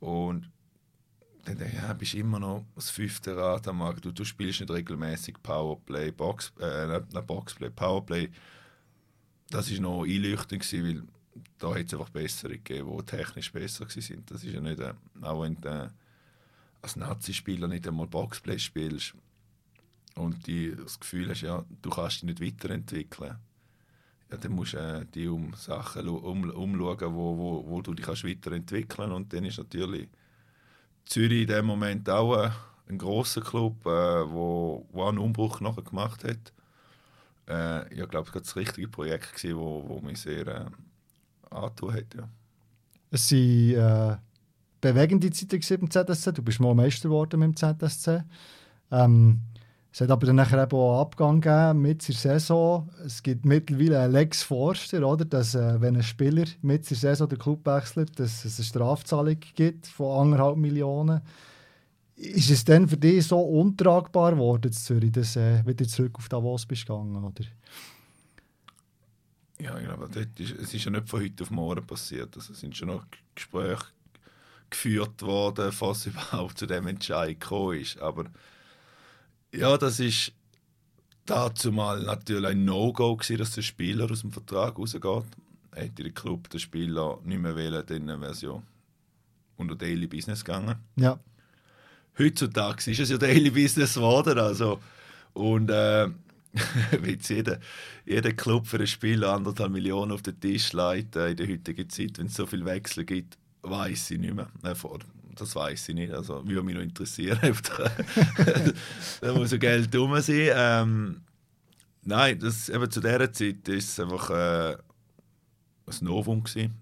Und dann ja, bist immer noch das fünfte Rad am Markt. Du, du spielst nicht regelmäßig Powerplay, Box, äh, nicht Boxplay, Powerplay. Das war noch einleuchtend, gewesen, weil da hat es einfach bessere gegeben, die technisch besser waren. Das ist ja nicht, äh, auch wenn du als Nazi-Spieler nicht einmal Boxplay spielst und die, das Gefühl hast, ja, du kannst dich nicht weiterentwickeln, ja, dann musst du äh, dich um Sachen um, umschauen, wo, wo, wo du dich kannst weiterentwickeln kannst. Und dann ist natürlich Zürich in dem Moment auch äh, ein großer Club, äh, wo, wo einen Umbruch nachher gemacht hat. Äh, ich glaube, es war das richtige Projekt, das wo, wo mich sehr äh, angetan hat. Ja. Es waren äh, bewegende Zeiten im ZSC. Du bist mal Meister geworden mit dem ZSC. Ähm, es hat aber dann nachher eben auch Abgang gegeben mit der Saison. Es gibt mittlerweile einen Lex Forster, oder? dass äh, wenn ein Spieler mit der Saison den Club wechselt, dass es eine Strafzahlung gibt von anderthalb Millionen. Ist es denn für dich so untragbar geworden, Zürich, dass du äh, wieder zurück auf Davos bist gegangen, oder? Ja, ich glaube, ist, es ist ja nicht von heute auf morgen passiert. Also, es sind schon noch Gespräche geführt worden, was überhaupt zu dem Entscheid gekommen ist. Aber ja, das ist dazu mal natürlich ein No-Go gewesen, dass der Spieler aus dem Vertrag rausgeht. Hätte der Club den Spieler nicht mehr wählen, dann wäre es ja unter Daily Business gegangen. Ja. Heutzutage ist es ja Daily Business geworden, also und äh, wenn jeder, jeder Club für einen Spieler anderthalb Millionen auf den Tisch legt äh, in der heutigen Zeit, wenn es so viel Wechsel gibt, weiß ich nicht mehr. Äh, das weiß ich nicht. Also würde mich noch interessieren. da muss so Geld dumm sein. Ähm, nein, das, eben zu dieser Zeit war es einfach äh, ein Novum. Gewesen.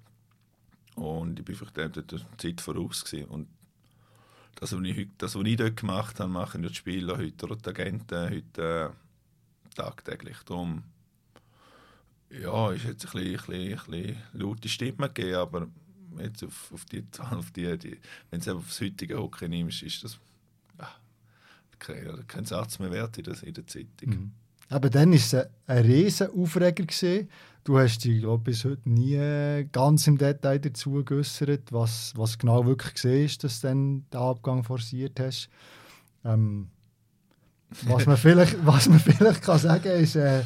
Und ich bin vielleicht der Zeit voraus. Gewesen. Und das, was ich, das, was ich dort gemacht habe, machen die Spieler heute oder die Agenten heute äh, tagtäglich. Darum ja, ist jetzt ein bisschen, ein bisschen, ein bisschen laute Stimme gegeben, aber jetzt auf, auf die auf die, die wenn du es aufs heutige Hockey nimmst, ist das ach, kein, kein Satz mehr wert in der, in der Zeitung. Mhm. Aber dann war es ein riesen Aufreger. Gewesen. Du hast dich glaub, bis heute nie ganz im Detail dazu geäußert, was, was genau wirklich gesehen ist, dass du dann den Abgang forciert hast. Ähm, was, man vielleicht, was man vielleicht kann sagen kann, ist, äh,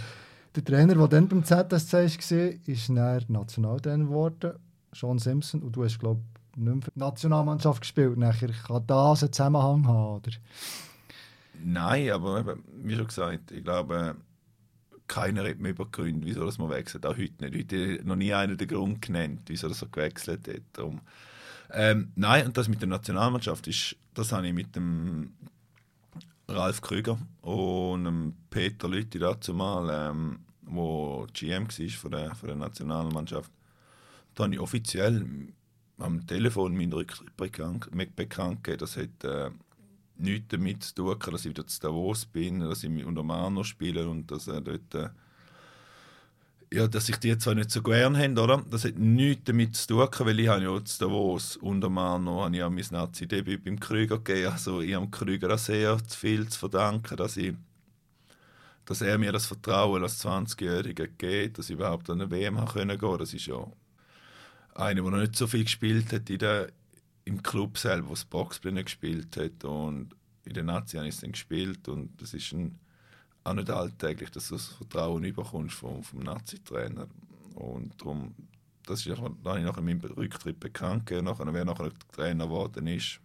der Trainer, der dann beim ZSC war, ist dann Nationaltrainer geworden Sean Simpson, und du hast, glaube ich, nicht mehr für die Nationalmannschaft gespielt. Nachher kann das einen Zusammenhang haben, oder? Nein, aber eben, wie schon gesagt, ich glaube, keiner hat mir über Gründe, wieso das man wechselt. Auch heute nicht. Heute noch nie einer den Grund genannt, wieso das so gewechselt hat. Ähm, nein, und das mit der Nationalmannschaft ist, das habe ich mit dem Ralf Krüger und dem Peter Lütti dazu mal, ähm, wo GM war von der, von der Nationalmannschaft, da habe ich offiziell am Telefon Rücktritt bekannt, bekannt gegeben. Das hat äh, nichts damit zu tun, dass ich wieder zu Davos bin, dass ich unter Mano spiele und dass er dort äh, ja, dass ich die zwar nicht so gern habe, oder? Das hat nichts damit zu tun, weil ich habe ja zu Davos unter Mano habe ich auch mein Nazi-Debüt beim Krüger gegeben. Also ich habe Krüger auch sehr viel zu verdanken, dass ich dass er mir das Vertrauen als 20-Jähriger gibt, dass ich überhaupt an eine WM gehen konnte. Das ist ja einer, der noch nicht so viel gespielt hat in der, im Club selber, was Boxplay gespielt hat und in der Nazi habe ich es dann gespielt und das ist ein, auch nicht alltäglich, dass du das Vertrauen überkommst vom, vom Nazi-Trainer und darum, das ist auch, da habe ich nachher meinem Rücktritt bekannt gegeben, nachher, wer nachher Trainer geworden ist,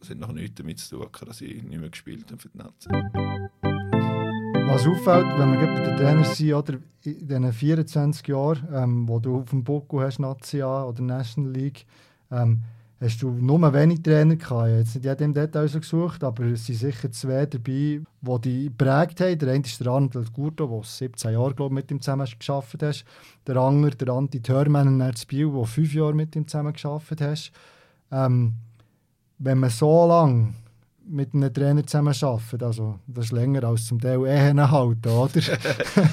das hat noch nichts damit zu tun, dass ich nicht mehr gespielt habe für die Nazi. Was auffällt, wenn wir bei den Trainer sind, oder in diesen 24 Jahren, ähm, wo du auf dem Buckel hast, Nazi oder National League, ähm, hast du nur wenig Trainer gehabt. Ich habe jetzt nicht jedem Detail so gesucht, aber es sind sicher zwei dabei, die dich geprägt haben. Der eine ist der Arnold Gurto, der 17 Jahre glaub, mit ihm zusammen gearbeitet hast. Der andere, der Anti Törmann in Erzbiel, der fünf Jahre mit ihm zusammen gearbeitet hast. Ähm, wenn man so lange mit einem Trainer zusammen arbeiten. Also, das ist länger als zum Teil Ehen halten, oder?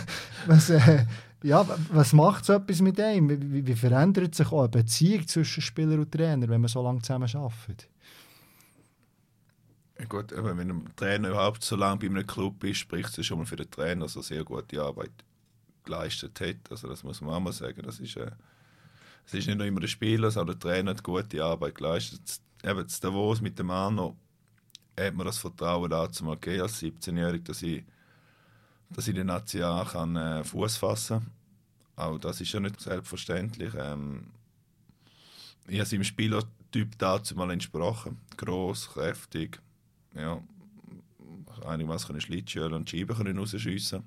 was, äh, ja, was macht so etwas mit einem? Wie, wie, verändert sich auch eine Beziehung zwischen Spieler und Trainer, wenn man so lange zusammen arbeitet? Gut, wenn ein Trainer überhaupt so lange bei einem Club ist, spricht es schon mal für den Trainer, dass er sehr gute Arbeit geleistet hat. Also das muss man auch mal sagen. Das ist, äh, es ist nicht nur immer der Spieler, sondern der Trainer hat gute Arbeit geleistet. Eben zu Davos mit dem Arno hat mir das Vertrauen dazu gegeben, als 17-Jähriger, dass ich, dass ich der Nazi A äh, Fuß fassen kann. Auch das ist ja nicht selbstverständlich. Ähm, ich habe seinem Spielertyp dazu mal entsprochen. Gross, kräftig, ja, einiges können Schlittschuhe und Scheiben rausschiessen.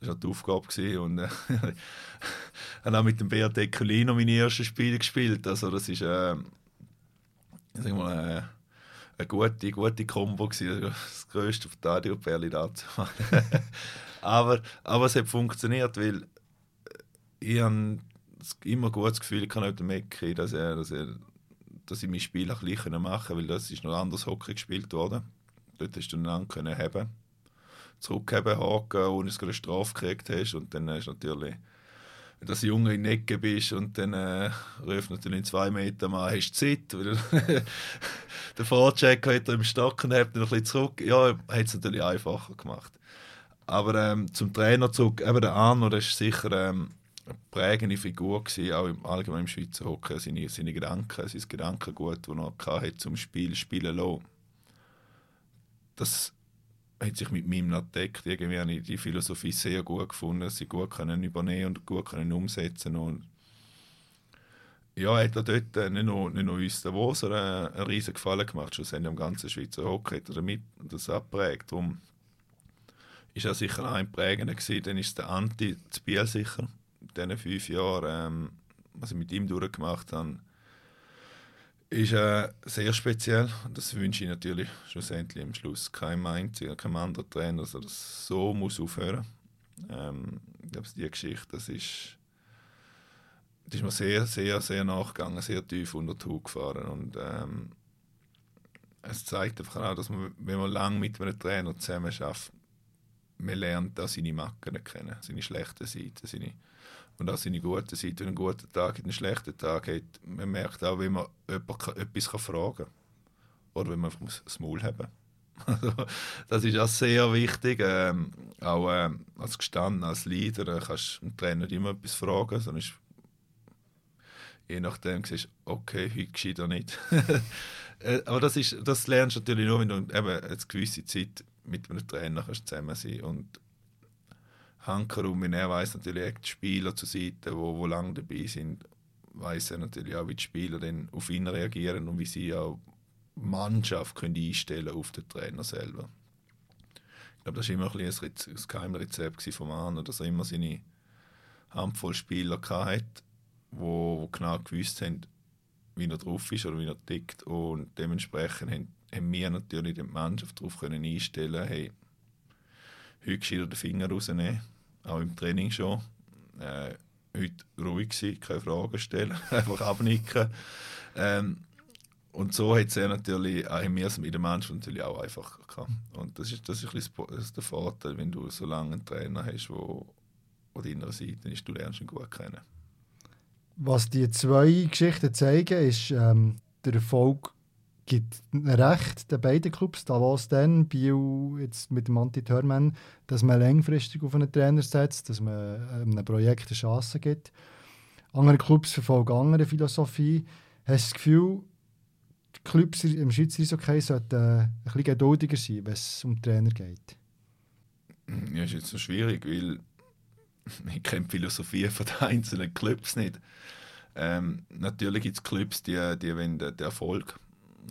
Das war die Aufgabe. Gewesen. Und äh, habe auch mit dem Beat Ecolino meine ersten Spiele gespielt. Also das ist äh, sag mal, äh, eine gute, gute Kombo gewesen. Das grösste Verteidiger-Perli dazu. aber, aber es hat funktioniert, weil ich habe immer ein gutes Gefühl, ich kann nicht Mecki, dass, er, dass, er, dass ich mein Spiel auch gleich machen kann, weil das ist noch anders Hockey gespielt worden. Dort hast du lang können haben zurückheben, haken, ohne dass du eine Strafe gekriegt hast. Und dann du natürlich, wenn du Junge in Ecke bist und dann äh, ruft natürlich in zwei Meter mal, hast du Zeit? der Vorcheck hat im Stock und hebt ein bisschen zurück. Ja, hat es natürlich einfacher gemacht. Aber ähm, zum Trainer zurück, eben der Arno, das ist sicher ähm, eine prägende Figur gewesen, auch im allgemeinen Schweizer Hockey. Seine, seine Gedanken, sein Gedankengut, das er hatte, zum Spiel spielen lassen. Das hat sich mit meinem noch deckt. Irgendwie habe ich die Philosophie sehr gut gefunden, dass sie gut können übernehmen und gut können umsetzen und ja, hat er dort äh, nicht nur, nicht nur uns Davos einen, einen riesen Gefallen gemacht, schlussendlich am ganzen Schweizer Hockey hat er damit das abprägt. Darum ist er sicher ein prägender gewesen. Dann ist der Anti zu Biel sicher, in diesen fünf Jahren, ähm, was ich mit ihm durchgemacht habe, ist äh, sehr speziell. Das wünsche ich natürlich schlussendlich am Schluss keinem einzigen, keinem anderen Trainer, dass er das so muss aufhören. Ähm, ich glaube, die Geschichte, das ist, das ist mir sehr, sehr, sehr nachgegangen, sehr tief unter die Haut gefahren und ähm, es zeigt einfach auch, dass man, wenn man lange mit einem Trainer zusammen schafft, man lernt auch seine Macken kennen, seine schlechten Seiten, seine und auch seine guten Seiten. Wenn einen guten Tag, einen schlechten Tag hat, man merkt auch, wenn man etwas fragen kann. Oder wenn man einfach das Maul haben also, das ist auch sehr wichtig. Ähm, auch ähm, als gestanden, als Leader äh, kannst du dem Trainer nicht immer etwas fragen, sondern ist, je nachdem siehst okay, heute geschieht er nicht. äh, aber das, ist, das lernst du natürlich nur, wenn du eben eine gewisse Zeit mit einem Trainer kannst zusammen sein kannst. Hankerum, wenn er weiß natürlich die Spieler zur Seite, wo, wo lange dabei sind, weiß er natürlich auch, wie die Spieler dann auf ihn reagieren und wie sie auch Mannschaft können einstellen auf den Trainer selber. Ich glaube, das war immer ein, ein, ein Geheimrezept von Arno, dass er immer seine Handvoll Spieler hatte, wo genau gewusst haben, wie er drauf ist oder wie er tickt und dementsprechend haben, haben wir natürlich die Mannschaft darauf können einstellen, hey, heute den Finger rausnehmen auch im Training schon. Äh, heute ruhig sein, keine Fragen stellen, einfach abnicken. Ähm, und so hat es er natürlich, auch in mir mit der Mannschaft natürlich auch einfacher gehabt. Und das ist, das ist, das ist der Vorteil, wenn du so lange einen Trainer hast, wo, wo deiner Seite ist, du lernst ihn gut kennen. Was die zwei Geschichten zeigen, ist ähm, der Erfolg gibt Recht den beiden Clubs, Davos dann, Bio jetzt mit dem Anti Törman, dass man langfristig auf einen Trainer setzt, dass man ähm, einem Projekt eine Chance gibt. Andere Clubs verfolgen andere Philosophie. Hast du das Gefühl, die Clubs im Schweizer Eishockey sollten äh, ein bisschen geduldiger sein, wenn es um Trainer geht? Ja, ist jetzt so schwierig, weil ich kenne die Philosophie von den einzelnen Clubs nicht. Ähm, natürlich gibt es Clubs, die, die wollen den Erfolg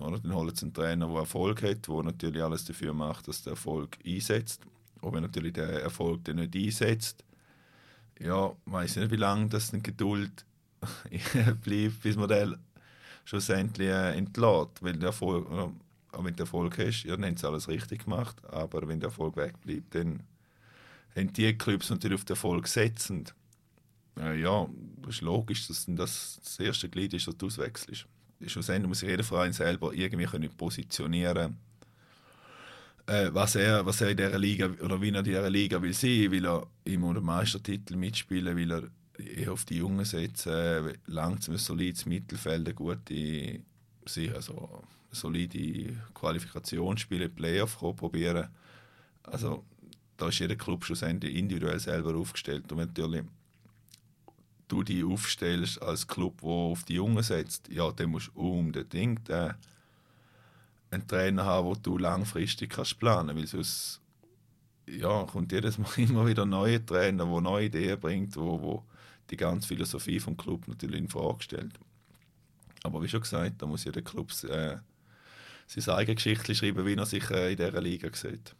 oder? Dann holen sie einen Trainer, der Erfolg hat, der natürlich alles dafür macht, dass der Erfolg einsetzt. Und wenn natürlich der Erfolg dann nicht einsetzt, ja, weiß ich nicht, wie lange das eine Geduld bleibt, bis man den schlussendlich äh, entlädt. Weil der Erfolg, oder, wenn du Erfolg hast, ja, dann haben sie alles richtig gemacht. Aber wenn der Erfolg wegbleibt, dann haben die Clubs natürlich auf den Erfolg setzend. Äh, ja, das ist logisch, dass das, das erste Glied ist, dass du auswechselst schlussendlich muss sich jeder Verein selber irgendwie können positionieren äh, was er, was er in dieser Liga oder wie er in dieser Liga will sein, will er immer den Meistertitel mitspielen, will er eher auf die Jungen setzen, langsam solides Mittelfeld, eine gute, also solide Qualifikationsspiele, Playoff probieren. Also da ist jeder Club schlussendlich individuell selber aufgestellt und natürlich du dich aufstellst als Club, der auf die Jungen setzt, ja, dann musst du unbedingt äh, einen Trainer haben, den du langfristig kannst planen kannst. Weil sonst ja, kommt jedes Mal immer wieder neue Trainer, der neue Ideen bringt, wo, wo die ganze Philosophie vom Club natürlich in Frage stellt. Aber wie schon gesagt, da muss jeder Club äh, seine eigene Geschichte schreiben, wie er sich äh, in dieser Liga sieht.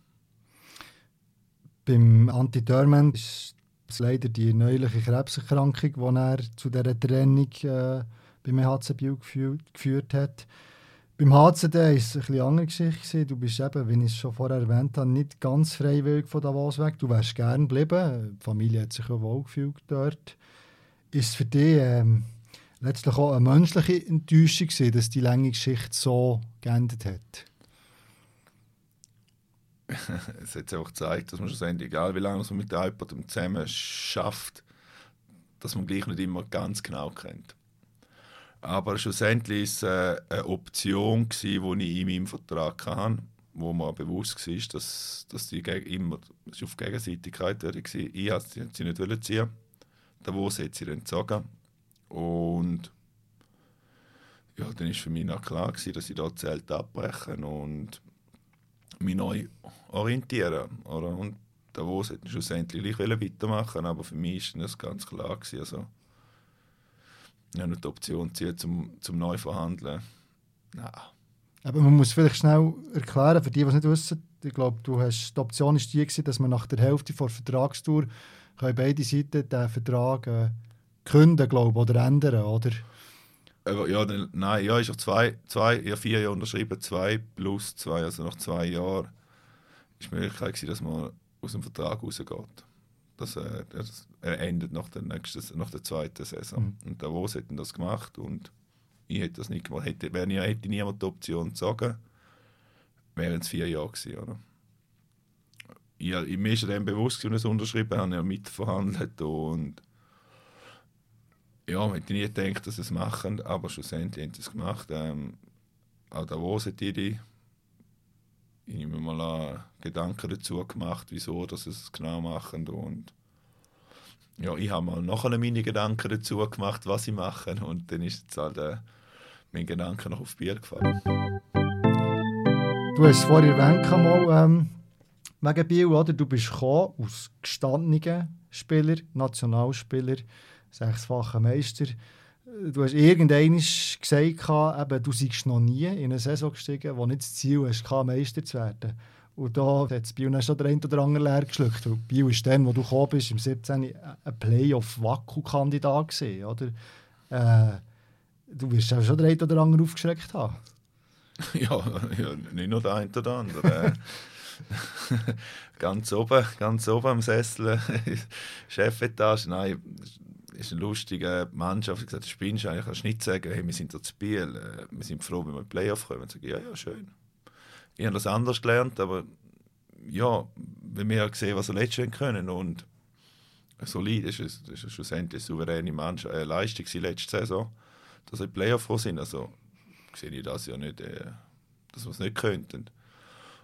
Beim Anti-Dörrmann ist es leider die neuliche Krebserkrankung, die er zu dieser Trennung äh, beim HC Biel geführt, hat. Beim HCD war es eine andere Geschichte. Du bist eben, wie ich es schon vorher erwähnt habe, nicht ganz freiwillig von Davos weg. Du wärst gerne geblieben. Die Familie hat sich auch wohl gefühlt dort. Ist für dich ähm, letztlich auch eine menschliche Enttäuschung gewesen, dass die lange Geschichte so geendet hat? es hat einfach gezeigt, dass man schlussendlich, egal wie lange man mit jemandem zusammen schafft, dass man gleich nicht immer ganz genau kennt. Aber schlussendlich war es äh, eine Option, die ich in meinem Vertrag hatte, wo mir bewusst war, dass, dass die immer das auf Gegenseitigkeit war. Ich wollte sie nicht ziehen. Der Wos hat sie dann gezogen. Und ja, dann war für mich auch klar, dass ich da Zelt abbrechen und mich neu orientieren. Oder? Und der Wos hätte schlussendlich weitermachen aber für mich war das ganz klar. Gewesen. Also, ja, nicht die Option ziehen, zum, zum neu verhandeln. Nein. Aber man muss vielleicht schnell erklären, für die, die es nicht wissen, ich glaube, du hast, die Option war die, gewesen, dass man nach der Hälfte der Vertragstour beide Seiten den Vertrag äh, künden glaube oder ändern, oder? Ja, nein, ja, ist auch zwei, zwei, ja, vier Jahre unterschrieben, zwei plus zwei, also nach zwei Jahren ist die Möglichkeit gewesen, dass man aus dem Vertrag rausgeht. Das, äh, das endet nach der, nächsten, nach der zweiten Saison. Mhm. Und Davos hätten das gemacht und ich hätte das nicht gemacht. Hätte, wäre, hätte niemand die Option zu sagen, wären es vier Jahre gewesen. Oder? Ja, mir ist dann bewusst, als ich es unterschrieben habe, ja mitverhandelt und ja, hätte nie gedacht, dass sie es machen, aber schlussendlich haben sie es gemacht. Ähm, auch Davos hat die ich nehme mal an, Gedanken dazu gemacht, wieso dass sie es genau machen und ja, ich habe mal nachher meine Gedanken dazu gemacht, was sie machen und dann ist jetzt halt äh, mein Gedanke noch auf Bier gefallen. Du hast es vorhin erwähnt, ähm, wegen Biel, oder? Du bist gekommen aus gestandenen Spieler, Nationalspieler, sechsfacher Meister. Du hast irgendwann gesagt, eben, du seist noch nie in eine Saison gestiegen, wo nicht das Ziel hast, Meister zu werden. Und da hat Biel dann schon der ein oder andere leer geschluckt. Weil Biel war dann, wo du gekommen bist, im 17. ein Playoff-Wackel-Kandidat oder? Äh, du wirst auch schon der ein oder andere aufgeschreckt haben. Ja, ja nicht nur der eine oder andere. ganz oben, ganz oben am Sessel, Chefetage, nein, ist eine lustige Mannschaft. Ich habe gesagt, du spinnst eigentlich, kannst nicht sagen, hey, wir sind da zu Biel, äh, wir sind froh, wenn wir in Playoff kommen. Ich ja, ja, schön ich habe das anders gelernt, aber ja, wenn wir gesehen was wir letztes Jahr können und solid das ist schlussendlich eine souveräne Mannschaft, äh, Leistung letzte Saison, dass sie Playoff sind, also sehe ich das ja nicht, äh, dass wir es nicht könnten.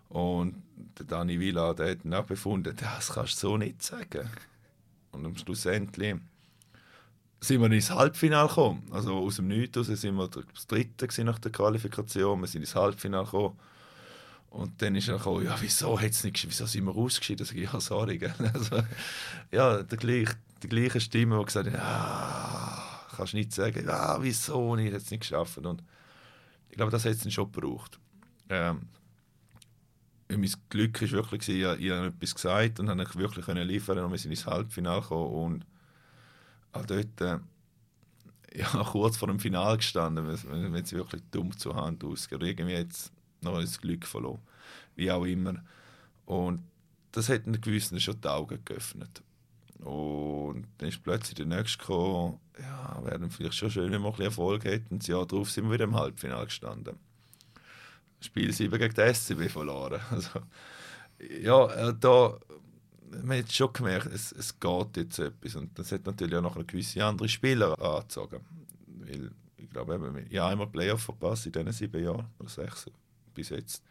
Und der Dani Villa, der hat dann auch befunden, das kannst du so nicht sagen. Und schlussendlich sind wir ins Halbfinale gekommen. Also aus dem Nichts sind wir das Dritte nach der Qualifikation. Wir sind ins Halbfinale gekommen. Und dann ist er gekommen, ja, wieso, hat's nicht, wieso sind wir ausgeschieden? Ich ja, sorry. Also, ja, der gleiche, die gleiche Stimme, die gesagt hat, ja, kannst nicht sagen, ja, wieso nicht, hat es nicht geschafft. Und ich glaube, das hat es schon gebraucht. Ähm, mein Glück war wirklich, ich, ich habe etwas gesagt und habe wirklich liefern und wir sind ins Halbfinale gekommen und auch dort äh, ja, kurz vor dem Finale gestanden, wenn es wirklich dumm zur Hand ausgeht. Irgendwie jetzt noch das Glück verloren. Wie auch immer. Und das hat einen gewissen schon die Augen geöffnet. Und dann ist plötzlich der nächste gekommen, ja, wäre vielleicht schon schön, wenn wir ein bisschen Erfolg hätten. Das Jahr darauf sind wir wieder im Halbfinale gestanden. Spiel 7 gegen die SCB verloren. Also, ja, äh, da man hat schon gemerkt, es, es geht jetzt etwas. Und das hat natürlich auch noch gewisse andere Spieler angezogen. Weil ich glaube, ich habe einmal Playoff verpasst in diesen sieben Jahren, oder sechs bis jetzt.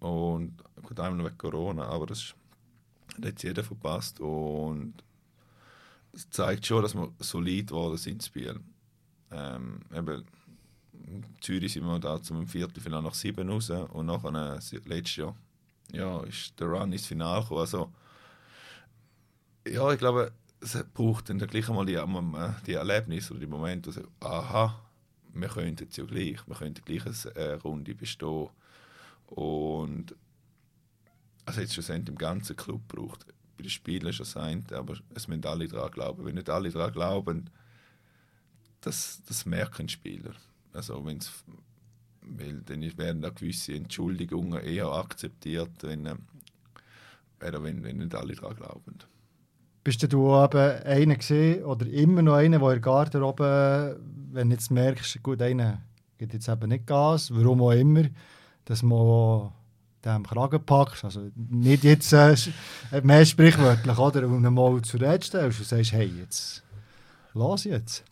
Und gut, einmal wegen Corona, aber das hat jeder verpasst. Und es zeigt schon, dass wir solid geworden sind ins Spiel. Ähm, eben, in Zürich sind wir da zum Viertelfinale nach sieben raus und nachher äh, letztes Jahr ja, ist der Run ins Finale gekommen. Also, ja, ich glaube, es braucht dann gleich einmal die, die Erlebnisse oder die Momente, also, aha, wir könnten es ja gleich, wir könnten gleich eine äh, Runde bestehen. Und also jetzt schlussendlich im ganzen Club braucht. Bei den Spielern schon sein, aber es müssen alle daran glauben. Wenn nicht alle daran glauben, das, das merken Spieler. Also wenn's, weil dann werden da gewisse Entschuldigungen eher akzeptiert, wenn, äh, wenn, wenn nicht alle daran glauben. Bist du eben einer gesehen oder immer noch einer, der in der Garderobe, wenn du jetzt merkst, gut, einer geht jetzt eben nicht Gas, warum auch immer, dass man dem Kragen packst, also nicht jetzt äh, mehr sprichwörtlich, oder, und ihn mal zur Rede stellst und sagst, hey, jetzt, los jetzt.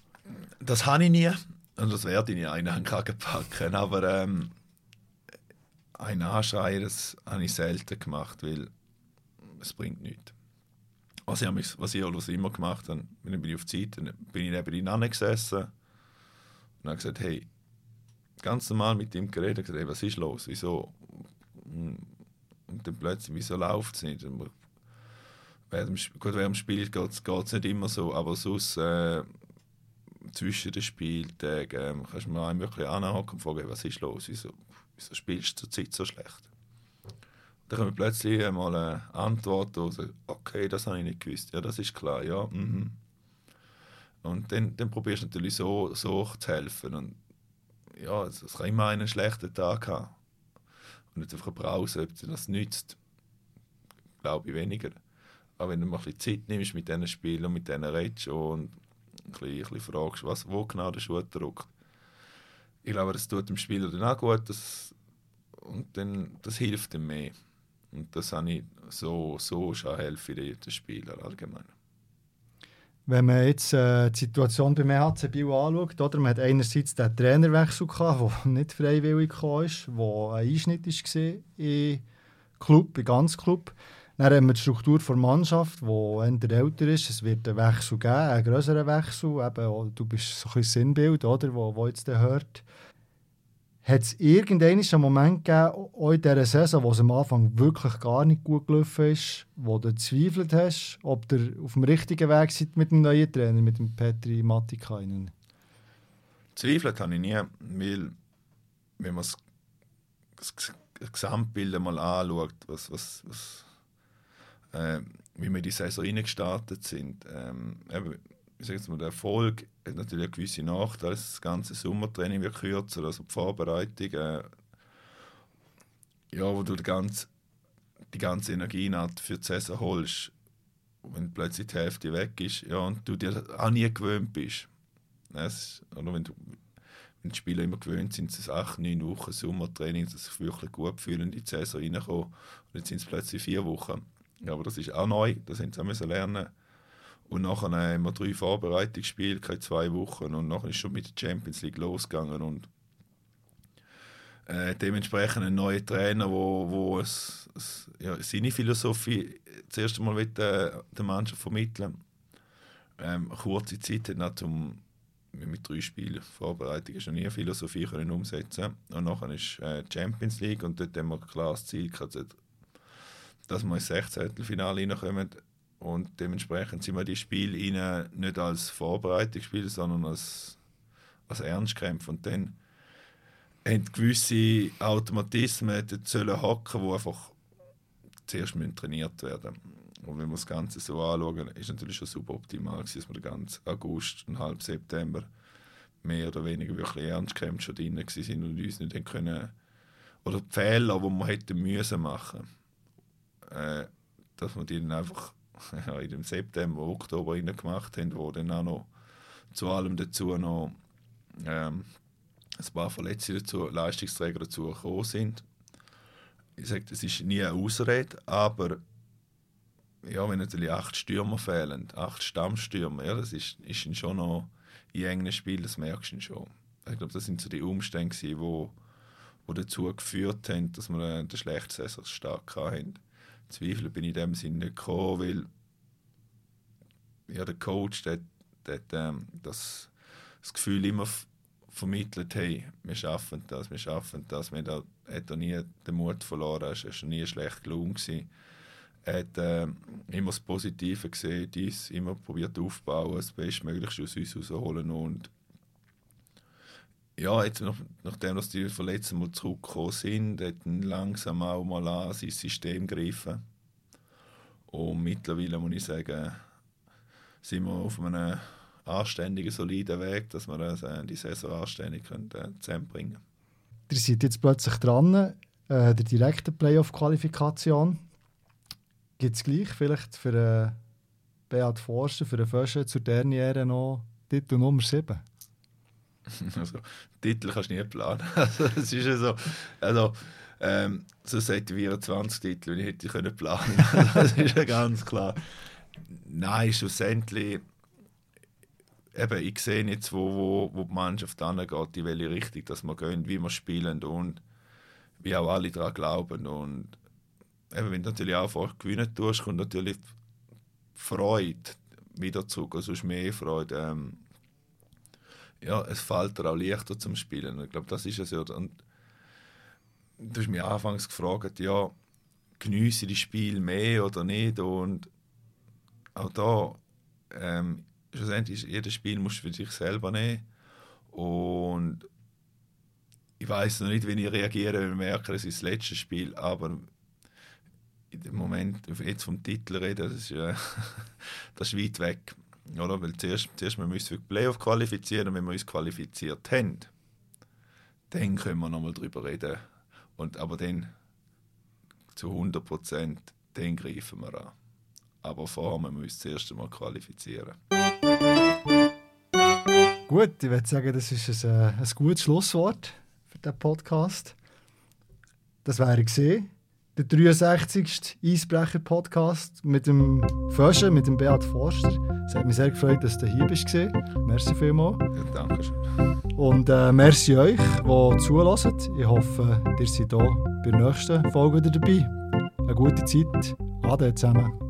Das habe ich nie und das werde ich nie einen an Kragen packen, aber ähm, ein Anschreien, das habe ich selten gemacht, weil es bringt nichts. Was ich, was ich was immer gemacht habe, wenn ich auf die Zeit dann bin ich neben ihnen gesessen und habe gesagt, hey, ganz normal mit ihm geredet, gesagt, hey, was ist los, wieso? Und dann plötzlich, wieso läuft es nicht? Während dem, gut, während dem Spiel geht es nicht immer so, aber sonst äh, zwischen den Spieltagen äh, kannst du mir einem wirklich anhaken und fragen, was ist los, wieso, wieso spielst du zur Zeit so schlecht? Dann kommt plötzlich einmal eine Antwort, wo sagt, okay, das habe ich nicht gewusst. Ja, das ist klar, ja. Mhm. Und dann, dann probierst du natürlich so, so zu helfen. Und ja, es kann immer einen schlechten Tag haben. Und nicht einfach eine Brause, ob dir das nützt, glaube ich weniger. Aber wenn du mal ein bisschen Zeit nimmst mit diesen Spielen und mit denen redest und ein bisschen, ein bisschen fragst, was, wo genau der Schuh drückt, ich glaube, das tut dem Spieler dann auch gut das, und dann, das hilft ihm mehr. Und das habe ich so, so schon helfen den, Spielern allgemein. Wenn man jetzt äh, die Situation beim EHC Biel anschaut, oder? man hat einerseits den Trainerwechsel der nicht freiwillig kam, der ein Einschnitt war im Club, im ganzen Club. Dann haben wir die Struktur der Mannschaft, die eher älter ist. Es wird einen Wechsel geben, einen größeren Wechsel. Eben, du bist so ein Sinnbild, oder, wo, wo jetzt hört. Hat es irgendeinen Moment gegeben, in dieser Saison, wo es am Anfang wirklich gar nicht gut gelaufen ist, wo du gezweifelt hast, ob ihr auf dem richtigen Weg seid mit dem neuen Trainer, mit dem Petri Matikainen? Zweifelt habe ich nie, weil wenn man das, Gesamtbild mal anschaut, was, was, was, äh, wie wir die Saison reingestartet sind, ähm, ich sage jetzt mal, der Erfolg hat natürlich eine gewisse Nachteile. Das ganze Sommertraining wird kürzer, also die Vorbereitung. Äh, ja, wo du die ganze, die ganze Energie für die Saison holst, wenn plötzlich die Hälfte weg ist ja, und du dir auch nie gewöhnt bist. Es, oder wenn, du, wenn die Spieler immer gewöhnt sind, es acht, neun Wochen Sommertraining, dass sie sich wirklich gut fühlen, in die Saison reinkommen. Und jetzt sind es plötzlich vier Wochen. Ja, aber das ist auch neu, das haben sie auch lernen und nachher haben wir drei Vorbereitungsspiele, keine zwei Wochen. Und nachher ist schon mit der Champions League losgegangen. Und äh, dementsprechend ein neuer Trainer, wo, wo es, es, ja, seine Philosophie zuerst einmal will, äh, der Mannschaft vermitteln ähm, kurze Zeit hat noch zum mit drei Spielen Vorbereitung schon nie eine Philosophie können umsetzen und nachher ist äh, Champions League und dort haben wir klar das Ziel gehabt, dass wir ins 16. Finale reinkommen und dementsprechend sind wir die Spiele nicht als Vorbereitungsspiel, sondern als, als Ernstkämpfe. Und dann haben gewisse Automatismen sollen hocken, die einfach zuerst trainiert werden Und wenn wir das Ganze so anschauen, ist natürlich schon suboptimal, dass wir den ganzen August und halb September mehr oder weniger wirklich Ernstkämpfe schon drin waren und uns nicht können, oder die Fehler, die wir hätten müssen machen, äh, dass wir die dann einfach ja, dem September, Oktober gemacht haben, wo dann auch noch zu allem dazu noch ähm, ein paar Verletzte dazu, Leistungsträger dazu gekommen sind. Ich sage, das ist nie eine Ausrede, aber ja, wenn natürlich acht Stürmer fehlen, acht Stammstürmer, ja, das ist, ist schon noch in engen Spiel, das merkst du schon. Ich glaube, das sind so die Umstände, die wo, wo dazu geführt haben, dass wir den schlechten Saisonstart hatten. Zweifel bin ich in dem Sinne nicht gekommen, weil ja, der Coach, der, der, ähm, das, das Gefühl immer vermittelt, hey, wir schaffen das, wir schaffen das. Wir da, hat er nie den Mut verloren, er war nie schlecht gelungen. Er hat äh, immer das Positive gesehen, dies immer probiert aufzubauen, das Bestmöglichste aus uns herausholen und ja, jetzt nach, nachdem dass die Verletzten mal zurückgekommen sind, hat langsam auch mal an sein System gegriffen. Und mittlerweile muss ich sagen, sind wir auf einem anständigen, soliden Weg, dass wir das, äh, die Saison anständig können, äh, zusammenbringen können. Ihr seid jetzt plötzlich dran, äh, der direkten Playoff-Qualifikation. Gibt es gleich vielleicht für äh, Beat Forster, für den Fösche zur Derniere noch Titel Nummer 7? Also, Titel kannst du nie planen. Also, es ist ja so. Also, ähm, so seit 24 Titel, die ich hätte können planen. das ist ja ganz klar. Nein, schlussendlich eben, ich sehe jetzt, wo, wo, wo die Mannschaft angeht, in welche Richtung dass wir gehen, wie wir spielen und wie auch alle daran glauben. Und eben, wenn du natürlich auch vor gewinnen tust, kommt natürlich Freude wieder zurück, also ist mehr Freude. Ähm, ja, es fällt dir auch leichter zum Spielen. Ich glaube, das ist es ja. Und du hast mich anfangs gefragt, ja, genieße das Spiel mehr oder nicht? Und auch da, ähm, schlussendlich jedes Spiel musst du für dich selber nehmen. Und ich weiß noch nicht, wie ich reagiere, wenn ich merke, es ist das letzte Spiel, aber dem Moment, jetzt vom Titel reden, das ist, äh, das ist weit weg. Oder? Weil zuerst, zuerst müssen wir für die Playoff qualifizieren und wenn wir uns qualifiziert haben, dann können wir nochmal darüber reden. Und, aber dann zu 100 Prozent, dann greifen wir an. Aber vorher müssen wir uns zuerst einmal qualifizieren. Gut, ich würde sagen, das ist ein, äh, ein gutes Schlusswort für diesen Podcast. Das wäre gesehen. Der 63. Eisbrecher-Podcast mit dem Föschen, mit dem Beat Forster. Es hat mich sehr gefreut, dass du hier bist. Merci vielmals. Ja, danke schön. Und äh, merci euch, die zuhören. Ich hoffe, ihr seid hier bei der nächsten Folge wieder dabei. Eine gute Zeit. Ade zusammen.